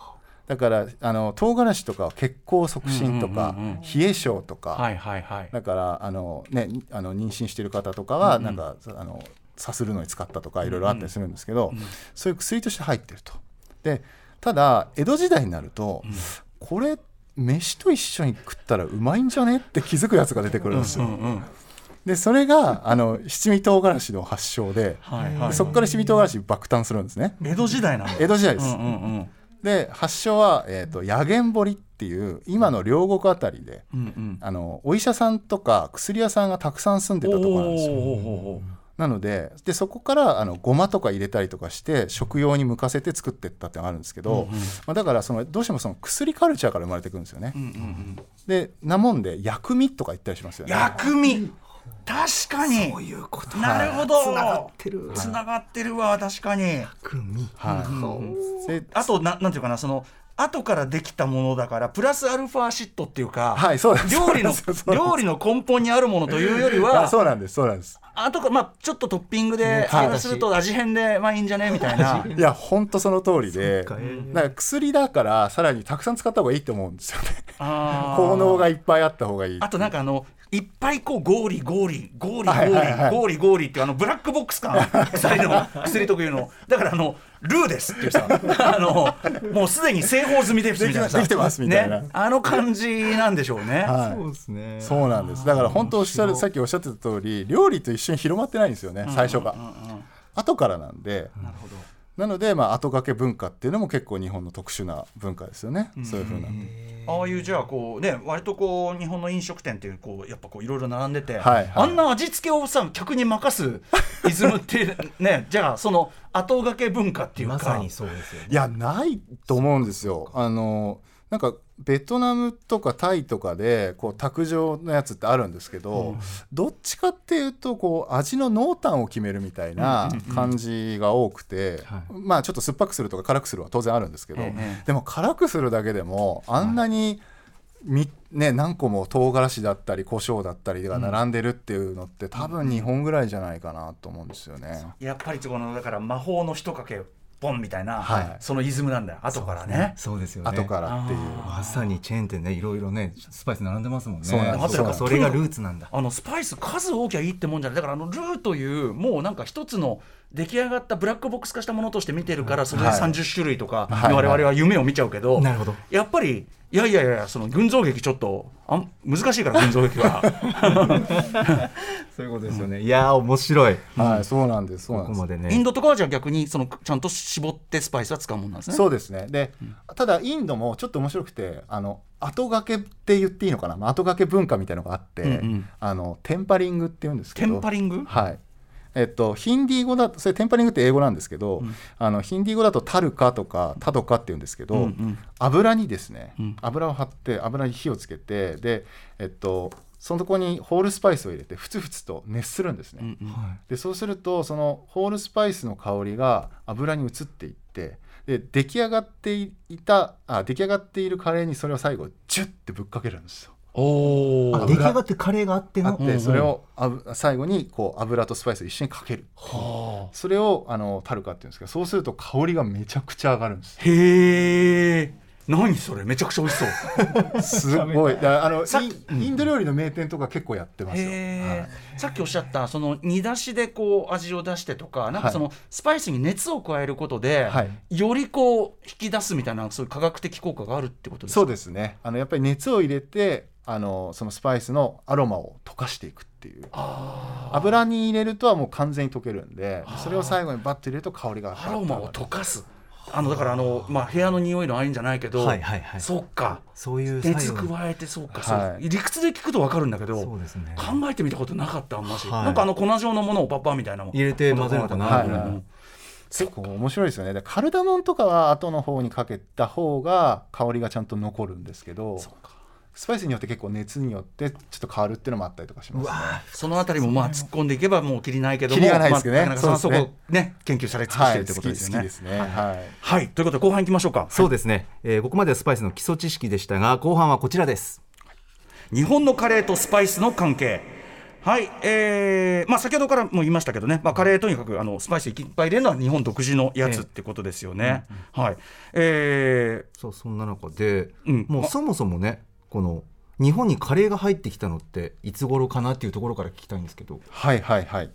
S4: だからあの唐辛子とかは血行促進とか、
S2: うんうんうんうん
S4: 冷え性とか、
S2: はいはいはい。
S4: だからあの、ね、あの妊娠している方とかはなんか、あのさするのに使ったとかいろいろあったりするんですけど、そういう薬として入ってると。でただ江戸時代になると、これ飯と一緒に食ったらうまいんじゃねって気づくやつが出てくるんですよ。
S2: うんうん
S4: でそれがあの七味唐辛子の発祥で,、
S2: はいはい
S4: でそこから七味唐辛子爆誕するんですね。
S2: 江戸時代なんだ。
S4: 江戸時代です。
S2: うんうんうん
S4: で発祥は、えー、と薬源堀っていう今の両国あたりで、
S2: うんうん
S4: あのお医者さんとか薬屋さんがたくさん住んでたところなんですよ。なのででそこからあのごまとか入れたりとかして食用に向かせて作っていったってのがあるんですけど、まあ、だからそのどうしてもその薬カルチャーから生まれてくるんですよね。
S2: うんうんうん
S4: でなもんで薬味とか言ったりしますよね。
S2: 薬味確かに。
S3: そういうこと。
S2: なるほど。
S3: つながってる。
S2: つながってるわ確かに。
S3: 組
S4: はい。で
S2: あとななんていうかなその後からできたものだからプラスアルファシットっていうか、
S4: はいそう
S2: 料理の料理の根本にあるものというより
S4: あ
S2: は
S4: そうなんですそうなんです。
S2: 後からまあちょっとトッピングで
S4: はい
S2: あれすると味変でまあいいんじゃね？みたいな。
S4: い。や本当その通りで
S3: そっか。
S4: 薬だからさらにたくさん使った方がいいと思うんですよね。効能がいっぱいあった方がいい。
S2: あとなんかあのいっぱいこうゴーリゴーリゴーリゴーリ、ゴーリゴーリっていうあのブラックボックス感 薬の薬特有の。だからあのルーですっていうさあのもうすでに製法済みですみたいなさ。
S4: できてますみたいな。
S2: ね、あの感じなんでしょうね。
S4: はい。
S3: そうですね。
S4: そうなんです。だから本当おっしゃるさっきおっしゃってた通り料理と一緒に広まってないんですよね最初が、後からなんで
S2: なるほど
S4: なので、まあ、後掛け文化っていうのも結構日本の特殊な文化ですよね、そういうふうな、
S2: ああいうじゃあこうね割とこう日本の飲食店っていうこうやっぱこういろいろ並んでて、
S4: はいはい。
S2: あんな味付けをさ客に任すイズムってね じゃあその後掛け文化っていうか。
S3: まさにそうですよね。
S4: いやないと思うんですよ。あのなんかベトナムとかタイとかでこう卓上のやつってあるんですけど、どっちかっていうとこう味の濃淡を決めるみたいな感じが多くて、
S3: はい。
S4: まあちょっと酸っぱくするとか辛くするは当然あるんですけど、
S2: ええ。
S4: でも辛くするだけでもあんなに、みね、何個も唐辛子だったり胡椒だったりが並んでるっていうのって、多分日本ぐらいじゃないかなと思うんですよね。
S2: やっぱりこのだから魔法の一かけポンみたいな、
S4: はい。
S2: そのイズムなんだよ。後からね。
S3: そうですよね。
S4: 後からっていう。
S3: まさにチェーン店ねいろいろねスパイス並んでますもんね。
S4: そうなんです
S3: それがルーツなんだ。
S2: あのスパイス数多きゃいいってもんじゃない。だからあのルーというもうなんか一つの出来上がったブラックボックス化したものとして見てるからそれで
S4: はい
S2: 30種類とか
S4: はい。
S2: 我々は夢を見ちゃうけど、
S3: なるほど。
S2: やっぱりいやいやいやその群像劇ちょっとあん難しいから群像劇は
S3: そういうことですよねいやー面白い
S4: はい、そうなんです。そう
S3: こ
S4: なんです。
S3: こまでね
S2: インドとかはじゃあ逆にそのちゃんと絞ってスパイスは使うもんなんですね。
S4: そうですね。で、ただインドもちょっと面白くて、あの後掛けって言っていいのかな、まあ後掛け文化みたいのがあって、
S2: うんうん
S4: あのテンパリングって言うんですけど。
S2: テンパリング？
S4: はい。えっと、ヒンディー語だとそれテンパリングって英語なんですけど、あのヒンディー語だとタルカとかタドカって言うんですけど、
S2: うんうん。
S4: 油にですね、
S2: うん。
S4: 油を張って油に火をつけてで、えっと、そのとこにホールスパイスを入れてふつふつと熱するんですね。
S2: うんうん。
S3: は
S4: でそうするとそのホールスパイスの香りが油に移っていってで出来上がっていたあ出来上がっているカレーにそれを最後ジュッてぶっかけるんですよ。
S2: お
S3: 出来上がってカレーがあっての。
S4: あってそれをあぶ最後にこう油とスパイスを一緒にかける。
S2: は
S4: それをあのタルカっていうんですけどそうすると香りがめちゃくちゃ上がるんです。
S2: あへえ。何それ？めちゃくちゃ美味しそう。
S4: すごい。あの
S2: さ
S4: インインド料理の名店とか結構やってます。よ、
S2: へーさっきおっしゃったその煮出しでこう味を出してとかなんかそのスパイスに熱を加えることで、
S4: はい。
S2: よりこう引き出すみたいなそういう科学的効果があるってことですか？
S4: そうですね。あのやっぱり熱を入れてあのそのスパイスのアロマを溶かしていくっていう。油に入れるとはもう完全に溶けるんでそれを最後にバッと入れると香りが
S2: アロマを溶かす。あのだからあの、まあ、部屋の匂いのあれんじゃないけど、
S3: はいはいはい。
S2: そっか。
S3: そういう
S2: 熱加えてそうか、そう。
S4: はい。
S2: 理屈で聞くと分かるんだけど
S3: そうですね。
S2: 考えてみたことなかったあんまし、
S3: はい。
S2: なんかあの粉状のものをパッパーみたいなの。
S3: 入れて混ぜるのかな
S4: はいはい結構面白いですよね。でカルダモンとかは後の方にかけた方が香りがちゃんと残るんですけどスパイスによって結構熱によってちょっと変わるっていうのもあったりとかしますね。
S2: そのあたりもまあ突っ込んでいけばもうきりないけども
S4: キリがないですけどね。
S2: まあなかなかそ
S4: そ
S2: こね研究され尽くしてるってことですよね。
S4: 好き好きですね。はい。
S2: はい。ということで後半いきましょうか。
S3: そうですね、えーここまではスパイスの基礎知識でしたが後半はこちらです。
S2: 日本のカレーとスパイスの関係。はい、えーまあ、先ほどからも言いましたけどね、まあ、カレーとにかくあのスパイスいっぱい入れるのは日本独自のやつってことですよね。はい。え
S3: そうそんな中で、
S2: うん。ま
S3: もうそもそもねこの日本にカレーが入ってきたのっていつ頃かなっていうところから聞きたいんですけど
S4: はいはいはい。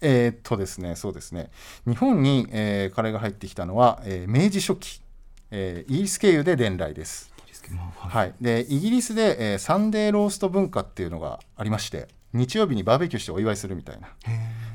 S4: えーっとですね、そうですね。日本に、えーカレーが入ってきたのは、えー明治初期、えーイギリス経由で伝来です。はい。で、イギリスで、えーサンデーロースト文化っていうのがありまして、日曜日にバーベキューしてお祝いするみたいな。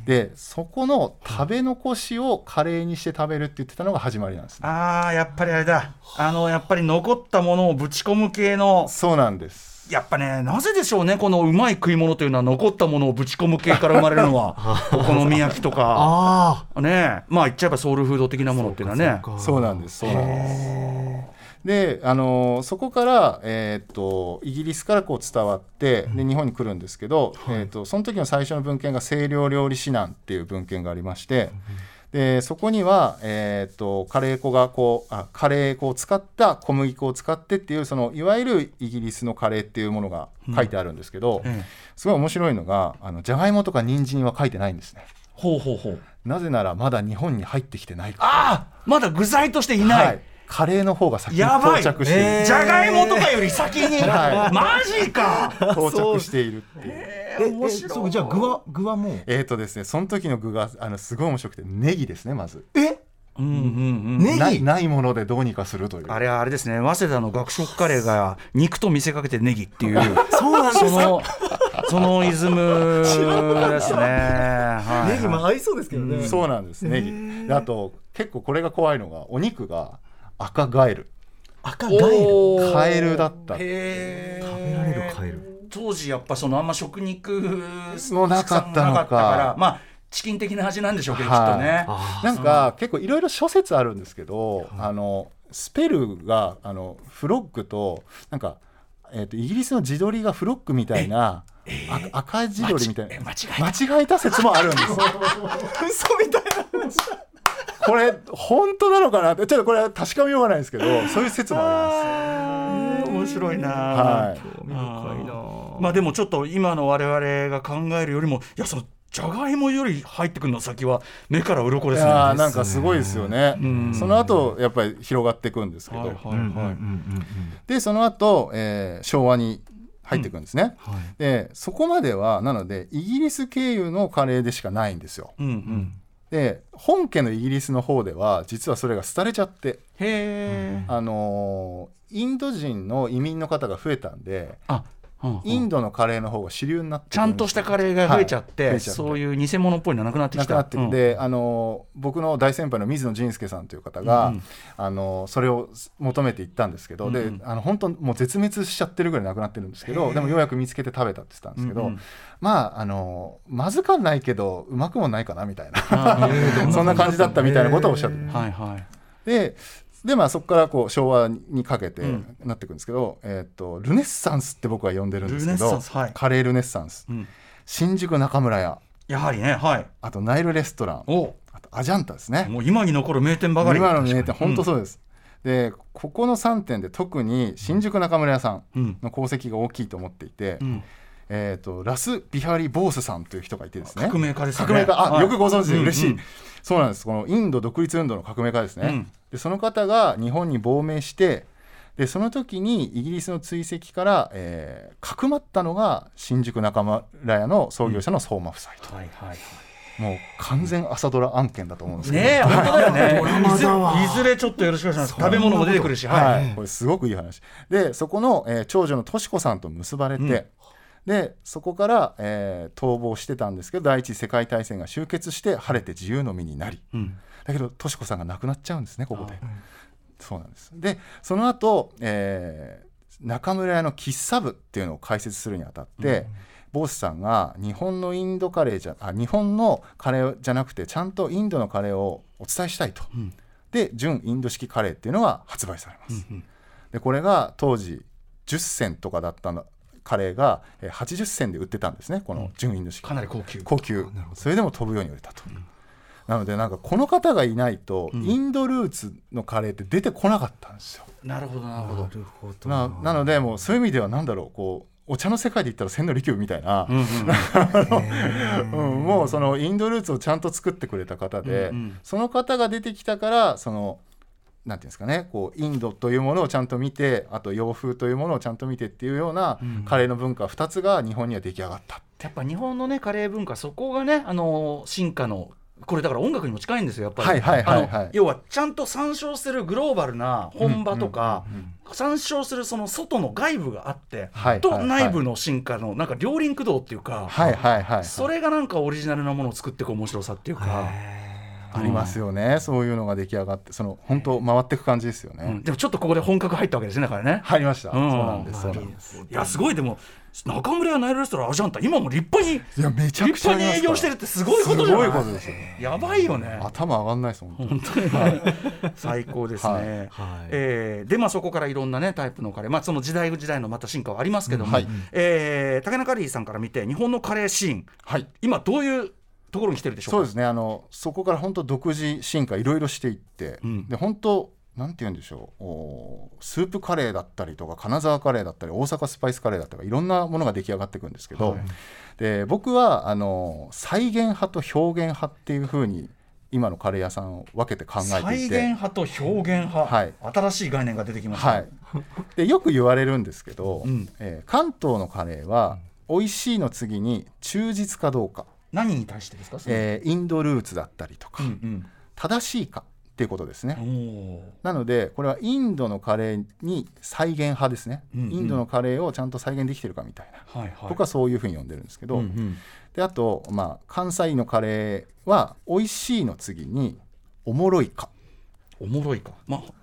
S4: で、そこの食べ残しをカレーにして食べるって言ってたのが始まりなんです
S2: ー、
S4: ね。
S2: あーやっぱりあれだ。あのやっぱり残ったものをぶち込む系の。
S4: そうなんです。
S2: やっぱねなぜでしょうねこのうまい食い物というのは残ったものをぶち込む系から生まれるのは。お好み焼きとか。
S3: あ
S2: ね。まあ言っちゃえばソウルフード的なものっていうのはね。
S4: そうなんです。そうなんです。で、あのーそこから、えーっとイギリスからこう伝わってで日本に来るんですけど、えーっとその時の最初の文献が清涼料理指南っていう文献がありまして。でそこには、えーっとカレー粉がこうあカレー粉を使った小麦粉を使ってっていうそのいわゆるイギリスのカレーっていうものが書いてあるんですけど、
S2: ええ。
S4: すごい面白いのがあのじゃがいもとか人参は書いてないんですね。
S2: ほうほうほう。
S4: なぜならまだ日本に入ってきてないから。
S2: ああまだ具材としていない、
S4: はい、カレーの方が先に
S2: やばい。
S4: 到着している、
S3: えー。
S2: じゃがいもとかより先に、
S4: はい。
S2: マジか。
S4: 到着しているっていう。
S3: ええそうじゃあ具は具はもう？
S4: えーとですね、その時の具があのすごい面白くてネギですねまず。
S3: え？
S2: うんうんうん
S3: ネギ？
S4: ないないものでどうにかするという。
S2: あれはあれですね。早稲田の学食カレーが肉と見せかけてネギっていう
S3: そうなんです
S2: そのそのイズムですね、はい。
S3: ネギも合いそうですけどね。
S4: そうなんです。ネギ。であと結構これが怖いのがお肉が赤ガエル。
S3: 赤ガエル。
S4: カエルだった。
S3: 食べられるカエル。
S2: 当時やっぱそのあんま食肉
S4: もうなかったのか。
S2: まあチキン的な味なんでしょうけど、
S4: はい。
S2: きっとね。
S3: あ
S4: なんか結構いろいろ諸説あるんですけど、あのスペルがあのフロッグとなんか、えー、とイギリスの地鶏がフロッグみたいな、あ赤地鶏みたいな。
S2: 間違え
S4: た。説もあるんです。よ。
S3: 嘘みたいな
S4: これ本当なのかなってちょっとこれは確かめようがないですけどそういう説もあ
S2: 面白いな、
S4: はい。
S3: 興味深いな。
S2: まあでもちょっと今の我々が考えるよりもいやそのじゃがいもより入ってくるの先は目から鱗
S4: ります。
S2: ですね。
S4: なんかすごいですよね。
S2: ん。
S4: その後やっぱり広がっていくんですけど、でその後、えー昭和に入っていくんですね。
S3: はい。
S4: でそこまではなのでイギリス経由のカレーでしかないんですよ。
S2: うんうん、
S4: で本家のイギリスの方では実はそれが廃れちゃって、
S2: へえ、
S4: あのーインド人の移民の方が増えたんで
S2: あ、
S4: インドのカレーの方が主流になってく
S2: ちゃんとしたカレーが増えちゃって,、
S4: はい
S2: そういう偽物っぽいのなくなってきた。
S4: なくなって
S2: うん
S4: で、あの僕の大先輩の水野仁介さんという方が、
S2: うん
S4: あのそれを求めて行ったんですけど、
S2: うん
S4: であの本当もう絶滅しちゃってるぐらいなくなってるんですけどでもようやく見つけて食べたって言ってたんですけど、
S2: うんうん。
S4: まああのまずかないけどうまくもないかなみたいな。そんな感じだったみたいなことをおっしゃって。ま
S2: はいはい。
S4: ででまあそこからこう昭和にかけて
S2: うん。
S4: なっていくんですけど、えー、とルネッサンスって僕は呼んでるんですけど、
S2: はい。
S4: カレールネッサンス。
S2: うん、
S4: 新宿中村屋。
S2: やはりね、はい。
S4: あとナイルレストラン。
S2: お。
S4: あとアジャンタですね。
S2: もう今に残る名店ばかり。
S4: 今の名店本当そうです、でここの3点で特に新宿中村屋さん
S2: うん。
S4: の功績が大きいと思っていて、
S2: うん、
S4: えー、とラス・ビハリ・ボースさんという人がいてですね。
S2: 革命家ですね。
S4: 革命家。あ、
S2: はい。
S4: よくご存知で嬉しい、
S2: うん。うん
S4: そうなんです。このインド独立運動の革命家ですね、
S2: うん。
S4: でその方が日本に亡命してでその時にイギリスの追跡から、えーかくまったのが新宿中村屋の創業者の相馬夫妻と、
S2: はいはい
S4: もう完全朝ドラ案件だと思うんですけど、
S2: ねえ本当だよね。いずいずれちょっとよろしくお願いします。食べ物も出てくるしはい。
S4: はい、これすごくいい話。でそこの、えー長女のとし子さんと結ばれて、でそこから、えー逃亡してたんですけど第一次世界大戦が終結して晴れて自由の身になり、
S2: うん。
S4: だけどとし子さんが亡くなっちゃうんですねここで、そうなんです。でその後、えー中村屋の喫茶部っていうのを開設するにあたって、ボスさんが日本のインドカレーじゃあ日本のカレーじゃなくてちゃんとインドのカレーをお伝えしたいと、
S2: ん。
S4: で純インド式カレーっていうのが発売されます、でこれが当時10銭とかだったのカレーがえー80銭で売ってたんですねこの純インド式、
S2: かなり高級。
S4: 高級。それでも飛ぶように売れたと、なのでなんかこの方がいないと、インドルーツのカレーって出てこなかったんですよ。
S2: なるほどなるほど。
S3: なるほど
S4: な。なのでもうそういう意味ではなんだろうこうお茶の世界で言ったら千利休みたいな、
S2: うんうん
S4: うん もうそのインドルーツをちゃんと作ってくれた方で、
S2: うんうん。
S4: その方が出てきたからそのなんていうんですかねこうインドというものをちゃんと見てあと洋風というものをちゃんと見てっていうようなカレーの文化2つが日本には出来上がった。
S2: やっぱ日本のねカレー文化そこがねあの進化のこれだから音楽にも近いんですよやっぱり、
S4: はいはいはいはい。
S2: あの要はちゃんと参照するグローバルな本場とか、
S4: うんうんうんうん
S2: 参照するその外の外部があって、と
S4: はいはいはい。
S2: 内部の進化のなんか両輪駆動っていうか、
S4: はいはいはい、
S2: それがなんかオリジナルなものを作っていく面白さっていうか、
S4: ありますよね、そういうのが出来上がってその本当回っていく感じですよね、
S2: うん。でもちょっとここで本格入ったわけですねだからね。
S4: 入りました、
S2: うん。
S4: そうなんですそうなんです。
S2: いやすごいでも中村屋ナイルレストランアジャンタ今も立派に
S4: いやめちゃく
S2: 立
S4: ちゃあ
S2: 派に営業してるってすごいことじゃない？
S4: すごいことですよ。
S2: やばいよね。
S4: 頭上がんないです本当に。
S2: はい、最高ですね。
S4: はい。
S3: はい
S2: えーでまあそこからいろんなねタイプのカレー、まあその時代時代のまた進化はありますけども、
S4: はい。
S2: えー竹中リーさんから見て日本のカレーシーン、
S4: はい。
S2: 今どういうところに来てるでしょうか？
S4: そうですね。あのそこから本当独自進化いろいろしていって、
S2: うん。
S4: で本当なんて言うんでしょう。おスープカレーだったりとか金沢カレーだったり大阪スパイスカレーだったりいろんなものが出来上がっていくんですけど、
S2: はい。
S4: で僕はあの再現派と表現派っていうふうに今のカレー屋さんを分けて考え
S2: 再現
S4: て。いて。
S2: 派と表現派、
S4: はい。
S2: 新しい概念が出てきました。
S4: はい、でよく言われるんですけど、
S2: うん。
S4: えー関東のカレーは美味しいの次に忠実かどうか、
S2: 何に対してですか？
S4: えーインドルーツだったりとか、
S2: うん
S4: 正しいかっていうことですね。なのでこれはインドのカレーに再現派ですね、
S2: うんうん
S4: インドのカレーをちゃんと再現できてるかみたいな、
S2: はいはい。
S4: 僕はそういうふうに呼んでるんですけど、
S2: うんうん
S4: であと、まあ、関西のカレーは美味しいの次におもろいか
S2: おもろいか。まあ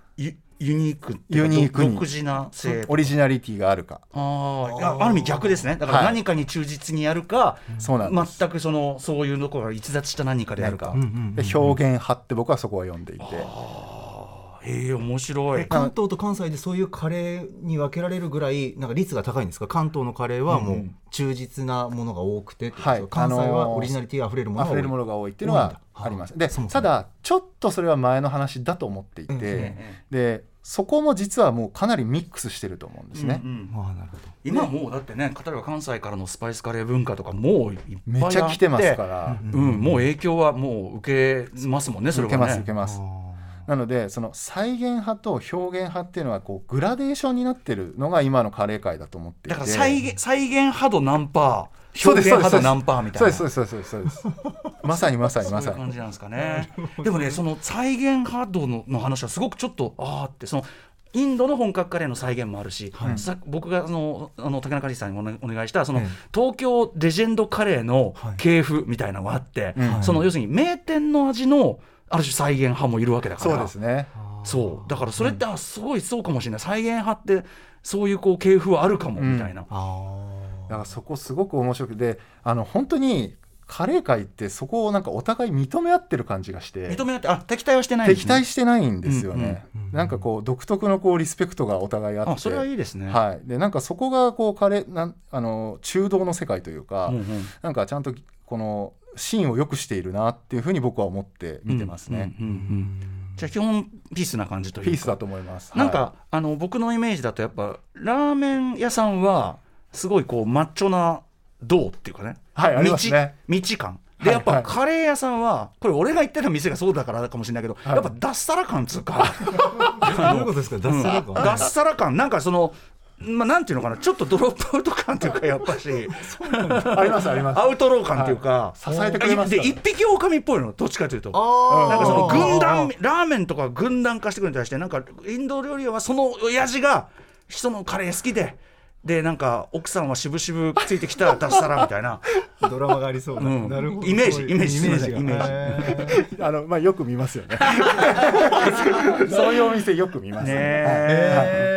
S2: ユユニーク
S4: ユニークに。
S2: 独自な性
S4: オリジナリティがあるか。
S2: あーいやある意味逆ですね。だから
S4: はい。
S2: 何かに忠実にやるか、
S4: そうなん
S2: 全くそのそういうところから逸脱した何かでやるか、
S3: うんうん
S4: で表現派って僕はそこは呼んでいて、
S2: へえ面白い。
S3: 関東と関西でそういうカレーに分けられるぐらいなんか率が高いんですか？関東のカレーはもう忠実なものが多くてってこと？
S4: はい。
S3: 関西は
S4: あのー
S3: オリジナリティあふれるものが多い。
S4: 溢れるものが多いっていうのはあります。で
S3: そもそも。
S4: ただちょっとそれは前の話だと思っていて、
S3: うん
S2: え
S4: でそこも実はもうかなりミックスしてると思うんですね。
S2: うんうん
S3: ああなるほど。
S2: 今もうだってね例えば関西からのスパイスカレー文化とかもういっぱいあって
S4: めっちゃ来てますから、
S2: うん、もう影響はもう受けますもんねそれはね。
S4: 受けます受けます。なのでその再現派と表現派っていうのはこうグラデーションになってるのが今のカレー界だと思っていて。
S2: だから再現再現派度何パー表現派度何パーみたいな。
S4: そうですそうですそうですそうです。まさにまさにまさに。
S2: そういう感じなんですかね。でもね、その再現ハードのの話はすごくちょっとああってその。インドの本格カレーの再現もあるし、さ僕があのあの竹中理さんにお,、願いしたその、
S3: ええ。
S2: 東京レジェンドカレーの系譜みたいなのがあって、
S4: うん。
S2: その要するに名店の味のある種再現派もいるわけだから。
S4: そうですね。
S2: そう。だからそれって、あすごいそうかもしれない。再現派ってそういうこう系譜はあるかもみたいな、
S3: あ
S4: だからそこすごく面白くてあの本当にカレー界ってそこをなんかお互い認め合ってる感じがして。
S2: 認め合ってあ敵対はしてないんです
S4: 敵
S2: ね
S4: 対してないんですよね、
S3: うんうん。
S4: なんかこう独特のこうリスペクトがお互いあって。
S2: あそれはいいですね、
S4: はい、でなんかそこがこうカレーなんあの中道の世界というか、
S2: うんうん。
S4: なんかちゃんとこのシーンを良くしているなっていうふうに僕は思って見てますね、
S2: じゃあ基本ピースな感じというか。
S4: ピースだと思います。
S2: なんか、
S4: は
S2: あの僕のイメージだとやっぱラーメン屋さんはすごいこうマッチョな銅っていうかね。
S4: はいありますね。
S2: 道道感。でやっぱ
S4: はい。
S2: カレー屋さんはこれ俺が行ってた店がそうだからかもしれないけど、
S4: はい。
S2: やっぱ脱サラ感っつうか。
S3: どういうことですか？脱サラ感、
S2: 脱サラ感。なんかそのまあなんていうのかなちょっとドロップアウト感っていうかやっぱし。
S4: ありますあります。
S2: アウトロー感っていうか、
S4: はい。支えてくれます
S2: で一匹狼っぽいのどっちかというと。
S3: あ
S2: なんかその軍団
S3: あ
S2: ラーメンとか軍団化してくるに対してなんかインド料理はその親父が人のカレー好きででなんか奥さんは渋々ついてきた脱サラみたいな。
S3: ドラマがありそうな、
S2: うん。
S3: なるほど。
S2: イメージイメージ
S3: イメージが。
S2: イメージ。
S4: あのまあよく見ますよね。そういうお店よく見ます
S2: ね。
S4: はい。
S3: へー。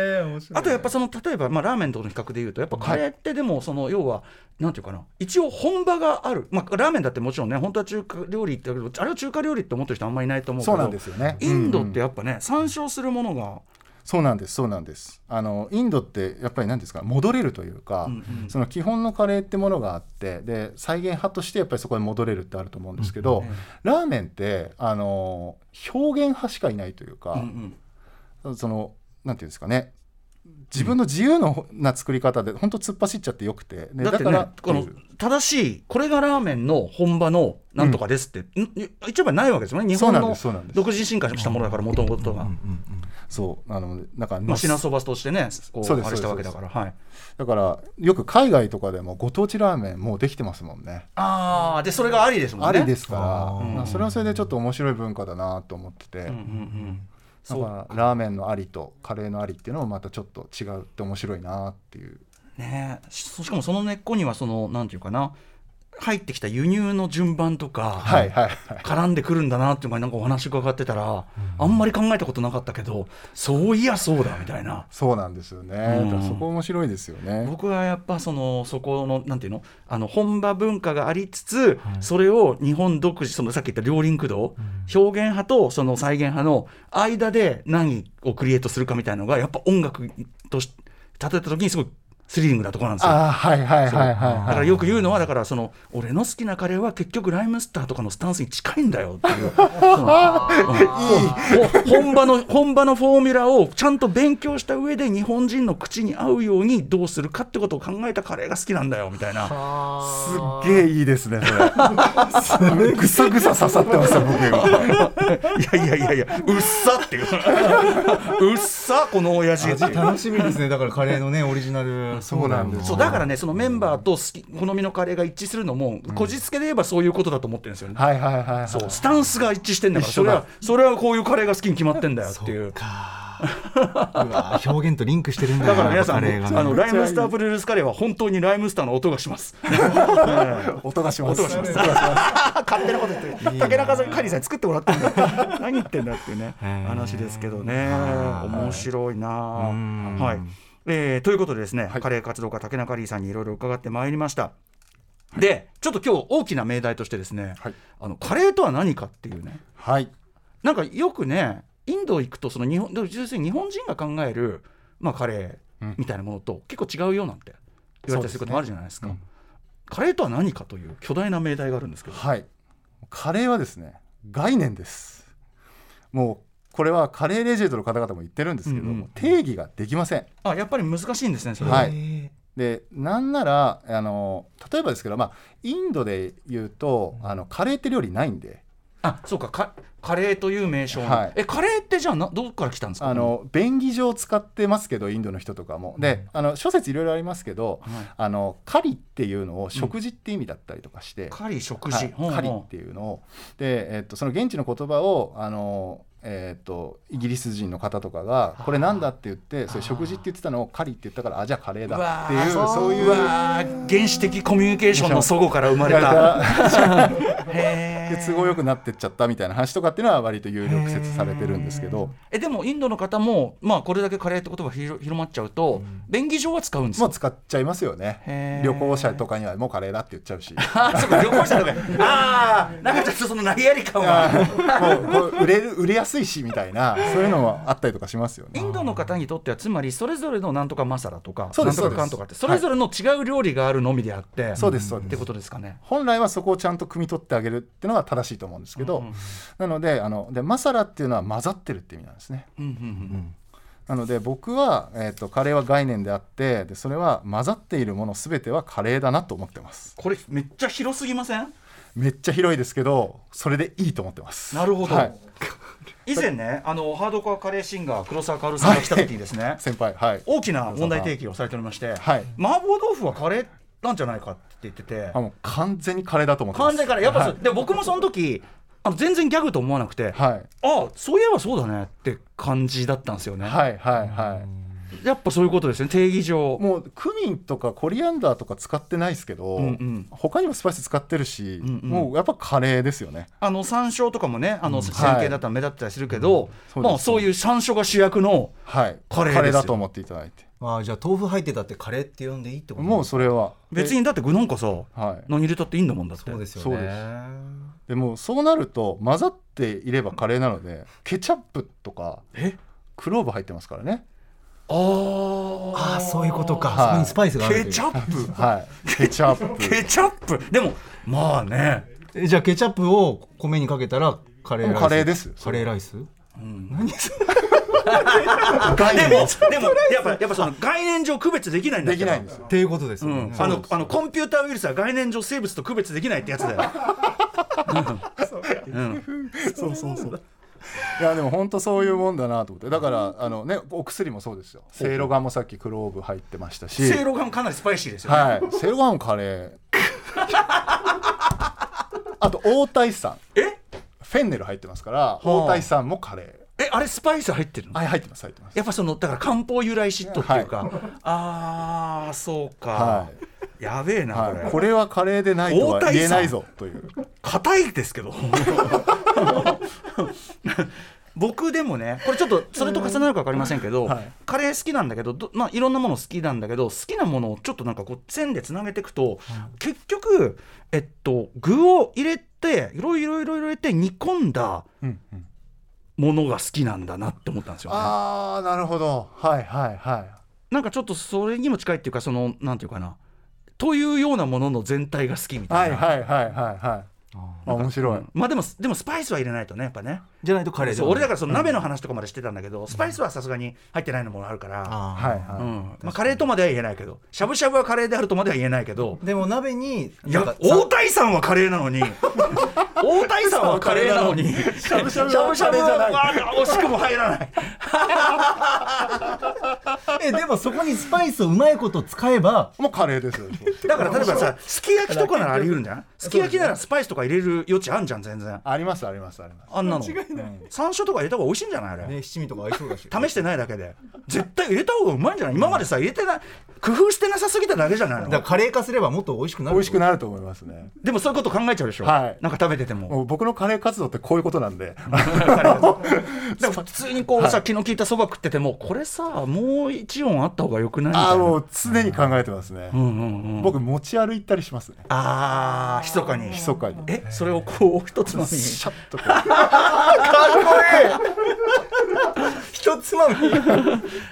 S3: 面白い
S2: あとやっぱその例えば、まあ、ラーメンとの比較でいうとやっぱカレーってでもその要はなんていうかな一応本場がある、まあ、ラーメンだってもちろんね本当は中華料理ってあれは中華料理って思ってる人あんまりいないと思うけど
S4: そうなんですよね。
S2: インドって
S4: うん
S2: やっぱね、参照するものが
S4: そうなんですそうなんです。あのインドってやっぱり何ですか戻れるというか、
S2: うんうん。
S4: その基本のカレーってものがあってで再現派としてやっぱりそこに戻れるってあると思うんですけど、ラーメンってあの表現派しかいないというか、
S2: うんうん。
S4: そのなんていうんですかね自分の自由のな作り方で本当突っ走っちゃってよくて、で
S2: だってね
S4: から
S2: この正しいこれがラーメンの本場のなんとかですって、ん。一番ないわけですよね。日本の
S4: ですそうなんです。
S2: 独自進化したものだからもともとが、
S4: そう。あのだから、
S2: まあ、品そばとしてねこう
S4: そうです
S2: あれしたわけだからはい。
S4: だからよく海外とかでもご当地ラーメンもうできてますもんね。
S2: ああでそれがありですもんね。
S4: ありですから。
S3: あー。
S4: まあそれはそれでちょっと面白い文化だなと思ってて、
S2: うんうんうん
S4: だからラーメンのありとカレーのありっていうのもまたちょっと違うって面白いなっていう。
S2: ね。えししかもその根っこにはそのなんていうかな入ってきた輸入の順番とか、
S4: はいはいはい。
S2: 絡んでくるんだなっていうのがなんかお話伺ってたら、あんまり考えたことなかったけどそういやそうだみたいな。
S4: そうなんですよね、
S2: うん。
S4: そこ面白いですよね。
S2: 僕はやっぱそのそこのなんていうの？あの本場文化がありつつ、それを日本独自そのさっき言った両輪駆動、表現派とその再現派の間で何をクリエイトするかみたいなのがやっぱ音楽として例えた時にすごいスリリングなところなんですよ。
S4: ああはいはいはいはい。
S2: だからよく言うのはだからその俺の好きなカレーは結局ライムスターとかのスタンスに近いんだよっていう。本場の本場のフォーミュラをちゃんと勉強した上で日本人の口に合うようにどうするかってことを考えたカレーが好きなんだよみたいな。
S4: すっげえいいですね。それ。ぐさぐさ刺さってますよ僕が
S2: いやいやいやいやうっさっていう。うっさこの親父。
S3: 楽しみですね。だからカレーのねオリジナル
S4: そうなんです。
S2: そうだからねそのメンバーと好き好みのカレーが一致するのも、こじつけで言えばそういうことだと思ってるんですよね。
S4: はいはいはいはい。
S2: そうスタンスが一致してんだからそれはそれはこういうカレーが好きに決まってんだよ。っていう。
S3: うわ表現とリンクしてるんだよ
S2: だから皆さん、
S3: ね。
S2: あのライムスタープルルースカレーは本当にライムスターの音がします。
S4: 音がします。
S2: 音がします。勝手なこと言って、竹中さんにカリーさんに作ってもらってんだよ。何言ってんだっていうね話ですけどね。
S3: はい。
S2: 面白いな。はい。えーということでですね、
S4: はい。
S2: カレー活動家竹中リーさんにいろいろ伺ってまいりました。で、ちょっと今日大きな命題としてですね、
S4: はい。
S2: あのカレーとは何かっていうね。
S4: はい。
S2: なんかよくねインド行くとその日本日本人が考える、まあ、カレーみたいなものと結構違うよなんて言われたりすることもあるじゃないですか。
S4: そうです
S2: カレーとは何かという巨大な命題があるんですけど、
S4: はい。カレーはですね概念です。もうこれはカレーレジェンドの方々も言ってるんですけども、
S2: うんうん。
S4: 定義ができません。
S2: あやっぱり難しいんですねそれ。は。
S4: はいでなんならあの例えばですけど、まあ、インドで言うとあのカレーって料理ないんで。
S2: あそうかかカレーという名称の、
S4: はい。
S2: えカレーってじゃあなどこから来たんですか？
S4: あの便宜上使ってますけどインドの人とかも。であの諸説いろいろありますけど、
S2: はい。
S4: あのカリっていうのを食事って意味だったりとかして、
S2: カリー食事、
S4: はい。カリっていうのを。で、えっとその現地の言葉をあの、えっとイギリス人の方とかがこれなんだって言ってそれ食事って言ってたのをカリって言ったからあじゃあカレーだっていうそういう
S2: 原始的コミュニケーションの齟齬から生まれた。
S4: で都合よくなってっちゃったみたいな話とかっていうのは割と有力説されてるんですけど。
S2: えでもインドの方も、まあ、これだけカレーって言葉が広広まっちゃうと、便宜上は使うんですか？
S4: 使っちゃいますよ
S2: へ
S4: ね
S2: ー。
S4: 旅行者とかにはもうカレーだって言っちゃうし。
S2: あそうか旅行者とか。ああなんかちょっとその投げやり感は。
S4: もう売れる売れやすいしみたいなそういうのもあったりとかしますよね。
S2: インドの方にとってはつまりそれぞれのなんとかマサラとかなんとかかんとかってそれぞれの違う料理があるのみであって、
S4: そうです。そうです
S2: ってことですかね？
S4: 本来はそこをちゃんと汲み取ってあげるっていうのが正しいと思うんですけど、
S2: うんうん
S4: なのであのでマサラっていうのは混ざってるって意味なんですね。
S2: うんうんうん。
S4: なので僕は、えー、とカレーは概念であってでそれは混ざっているもの全てはカレーだなと思ってます。
S2: これめっちゃ広すぎません？
S4: めっちゃ広いですけどそれでいいと思ってます。
S2: なるほど、
S4: はい、
S2: 以前ねあのハードコアカレーシンガー黒沢薫さんが来た時にですね、
S4: 先輩はい。
S2: 大きな問題提起をされておりまして、
S4: はい。
S2: 麻婆豆腐はカレーなんじゃないかって言ってて。
S4: あもう完全にカレーだと思ってます。
S2: 完全からやっぱ
S4: はい。
S2: で僕もその時あの全然ギャグと思わなくて、
S4: はい。
S2: あそういえばそうだねって感じだったんですよね、
S4: はいはいはい
S2: やっぱそういうことですね定義上。
S4: もうクミンとかコリアンダーとか使ってないですけど、
S2: うんうん。
S4: 他にもスパイス使ってるし、
S2: うんうん。
S4: もうやっぱカレーですよね。
S2: あの山椒とかもねあの
S4: ん
S2: 線形だったら目立ったりするけど、
S4: うん
S2: まあ、そういう山椒が主役の
S4: はい。
S2: カレーですよ。
S4: だと思っていただいて。
S3: ああじゃあ豆腐入ってたってカレーって呼んでいいってこと
S4: もうそれは。
S2: 別にだって具なんかさ、
S4: はい。
S2: 何入れたっていいんだもんだって。
S3: そうですよね。
S4: でもそうなると混ざっていればカレーなのでケチャップとか
S2: え？
S4: クローブ入ってますからね
S2: あー。
S3: ああそういうことか、
S4: はい。
S3: そこにスパイスが
S2: ケチャップ。
S4: はい。ケチャップ。
S2: ケチャップ。でもまあね。
S3: えじゃあケチャップを米にかけたらカレーライス？
S4: カレーです。
S3: カレーライス？
S4: 概念
S2: でもでもやっぱやっぱその概念上区別できないんだ
S4: できないんですよ。
S3: っていうことですよね、
S2: うん、あのあのコンピューターウイルスは概念上生物と区別できないってやつだよ。うん。
S4: そうそうそういやでも本当そういうもんだなと思って。だからあのねお薬もそうですよ。せいろがんもさっきクローブ入ってましたし。
S2: せいろがんかなりスパイシーですよね。
S4: はい。せいろがんもカレー。あと大体さん。
S2: え？
S4: フェンネル入ってますから大体さんもカレー
S2: えあれスパイス入ってるの？
S4: あ入ってます入ってます。
S2: やっぱそのだから漢方由来嫉妬っていうか、ああそうか、
S4: は
S2: やべえなこれ、
S4: はい、これ。はカレーでないとは言えないぞ。という
S2: 硬いですけど。僕でもねこれちょっとそれと重なるか分かりませんけど、
S4: はい。
S2: カレー好きなんだけどど、まあ、いろんなもの好きなんだけど好きなものをちょっとなんかこう線でつなげていくと、結局えっと具を入れていろいろいろ入れて煮込んだ
S4: うんうん
S2: ものが好きなんだなって思ったんですよね。
S4: ああなるほど。はいはいはい。
S2: なんかちょっとそれにも近いっていうかそのなんていうかな。というようなものの全体が好きみた
S4: はいい
S2: な。
S4: はいはいはい。はいあ面白い、
S2: うん。まあでもでもスパイスは入れないとねやっぱね
S3: じゃないとカレーで
S2: そう俺だからその鍋の話とかまでしてたんだけど、スパイスはさすがに入ってないのもあるから、
S3: あー。
S4: はいはい、
S2: うんまあ、カレーとまでは言えないけどしゃぶしゃぶはカレーであるとまでは言えないけど
S3: でも鍋に
S2: いや 大谷さんはカレーなのに。大谷さんはカレーなのに。しゃぶしゃぶはカレーじゃない惜しくも入らない。
S3: えでもそこにスパイスをうまいこと使えば
S4: もうカレーですよ。
S2: だから例えばさすき焼きとかならあり得るんじゃん。すき焼きならスパイスとか入れる余地あんじゃん全然。
S4: ありますありますあります。
S2: あんなの 山椒とか入れた方が美味しいんじゃないあれ、
S3: ね七味とか合いそうだし。
S2: 試してないだけで。絶対入れた方がうまいんじゃない？今までさ入れてない工夫してなさすぎただけじゃないの？
S3: だからカレー化すればもっと美味しくなる
S4: 美味しくなると思いますね。
S2: でもそういうこと考えちゃうでしょ、
S4: はい。
S2: なんか食べてても。
S4: 僕のカレー活動ってこういうことなんで。
S2: でも普通にこうさ、気の利いたそば食っててもこれさもう一音あった方がよくないみたいな。
S4: ああもう常に考えてますね、
S2: うんうんうん
S4: 僕持ち歩いたりしますね。
S2: ああ密かに。
S4: 密かに。
S2: えそれをこう一つまみに。
S4: シャッとこ っこいい。
S3: 一つまみ。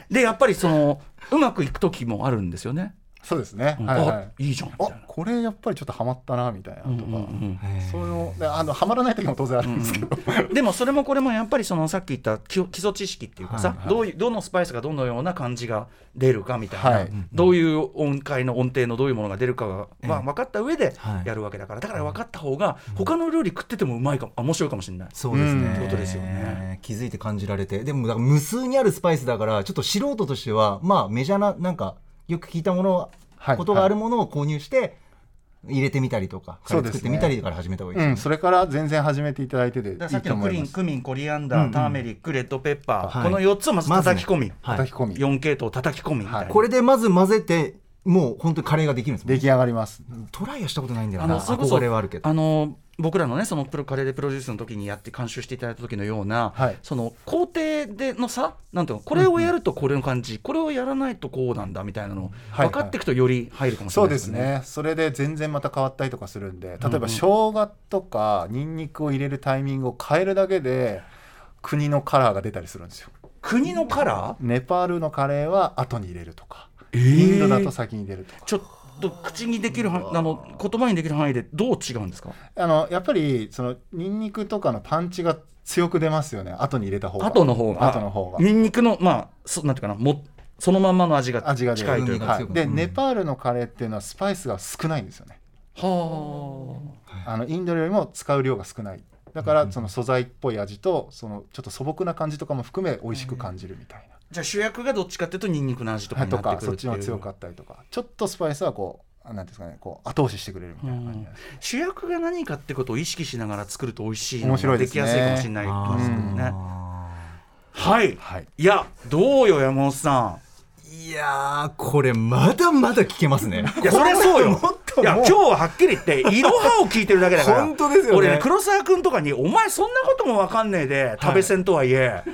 S2: でやっぱりそのうまくいく時もあるんですよね、
S4: そうですね、
S2: うん。
S4: はいは
S2: あ
S4: い
S2: いいじゃん
S4: あ
S2: な。
S4: これやっぱりちょっとハマったなみたいなとか、
S2: うんうん
S4: そういうのであのハマらない時も当然あるんですけど、
S2: うんでもそれもこれもやっぱりそのさっき言った基基礎知識っていうかさ、
S4: はいはい。
S2: どういうどのスパイスがどのような感じが出るかみたいな、
S4: はい。
S2: どういう音階の音程のどういうものが出るかが、まあ、分かった上で
S3: はい
S2: やるわけだから。だから分かった方が他の料理食っててもうまいかもあ面白いかもしれない。
S3: そうですね、
S4: うん
S2: ってことですよね。
S3: 気づいて感じられて。でもだから無数にあるスパイスだからちょっと素人としてはまあメジャーななんかよく聞いたもの、
S4: はい
S3: ことがあるものを購入して入れてみたりとか、
S4: そうですね。
S3: 作ってみたりから始めた方がいいですね、
S4: うん、それから全然始めていただいてで
S2: さっきのクリンクミンコリアンダー、
S4: うんうん。
S2: ターメリックレッドペッパー、
S3: はい。
S2: この4つをまず叩き込み、
S3: はい。
S4: 叩き込み、
S2: 4系統叩き込み
S4: はい。
S3: これでまず混ぜてもう本当にカレーができるんですもん
S4: 出来上がります。
S3: トライはしたことないんだよ
S2: あ
S3: な
S2: のそれこそ
S3: 憧れはあるけど。
S2: あの僕らのねそのプロカレーでプロデュースの時にやって監修していただいた時のような、
S4: はい。
S2: その工程での差なんていうのこれをやるとこれの感じ、これをやらないとこうなんだみたいなの分かっていくとより入るかもしれ
S4: そうで
S2: ないですすね。
S4: ねそれで全然また変わったりとかするんで例えば
S2: うん。うん
S4: 生姜とかニンニクを入れるタイミングを変えるだけで国のカラーが出たりするんですよ。
S2: 国のカラー？
S4: ネパールのカレーは後に入れるとか、
S2: えー。
S4: インドだと先に入れるとか。
S2: ちょっと口にできるはあの言葉にできる範囲でどう違うんですか？
S4: あのやっぱりそのニンニクとかのパンチが強く出ますよね。後に入れた方が。
S2: 後の方が。
S4: 後の方が。
S2: ニンニクのまあそなんていうかなもそのまんまの味が近いというか。
S4: はい、でネパールのカレーっていうのはスパイスが少ないんですよね。
S2: は
S4: あ。のインドよりも使う量が少ない。だからその素材っぽい味とそのちょっと素朴な感じとかも含め美味しく感じるみたいな、
S2: じゃあ主役がどっちかっていうとニンニクの味とかにってくる
S4: かそっちの強か
S2: っ
S4: ったりとか。ちょっとスパイスはこうあなんていうんですかねこう後押ししてくれるみたいな感じ
S2: 主役が何かってことを意識しながら作ると美味しいの
S4: 面
S2: が
S4: 白いですね。
S2: できやすいかもしれないですけどね
S3: あ
S2: はい、
S4: はい。
S2: いやどうよ山本さ
S3: ーいやーこれまだまだ聞けますね。
S2: んいやそれはそうよ。
S3: もっと
S2: いや今日ははっきり言っていろはを聞いてるだけだから。
S3: 本当ですよね。
S2: 俺ね黒沢君とかに「お前そんなことも分かんねえで食べせんとはいえ」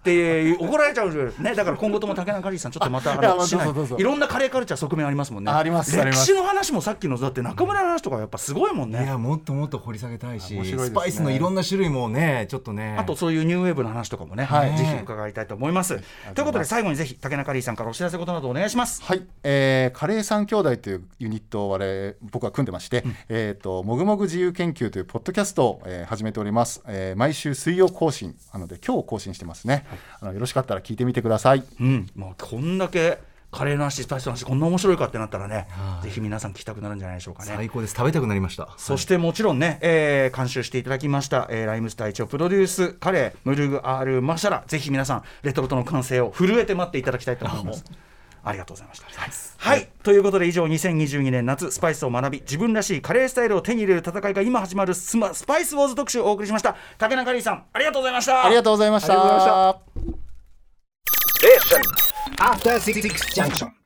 S2: って怒られちゃうねだから今後とも竹中里さんちょっとまたあ
S4: いやまあ
S2: のしない。いろんなカレーカルチャー側面ありますもんね。
S4: ありますあります。
S2: 歴史の話もさっきのだって中村の話とかやっぱすごいもんね。
S3: いやもっともっと掘り下げたいし
S4: 面白いですね。
S3: スパイスのいろんな種類もねちょっとね。
S2: あとそういうニューウェーブの話とかもね、
S4: はい。
S2: ぜひ伺いたいと思います。ということで最後にぜひ竹中里さんからお知らせことなどお願いします。
S4: はい、えーカレー三兄弟というユニットを我々僕は組んでまして、えっ、ともぐもぐ自由研究というポッドキャストを、えー始めております、えー毎週水曜更新なので今日更新してますね、あのよろしかったら聞いてみてください。
S2: うん、もうこんだけカレーの話、スパイスの話、こんな面白いかってなったらね、ぜひ皆さん聞きたくなるんじゃないでしょうかね。
S3: 最高です。食べたくなりました。
S2: そしてもちろんね、えー監修していただきました、えーライムスター一応プロデュースカレームルグアールマシャラぜひ皆さんレトルトの完成を震えて待っていただきたいと思います。ありがとうございました。はい、ということで以上2022年夏スパイスを学び自分らしいカレースタイルを手に入れる戦いが今始まるスマスパイスウォーズ特集をお送りしました。竹中里さんありがとうございました。
S4: ありがとうございました。
S3: ありがとうございました。
S5: After Junction.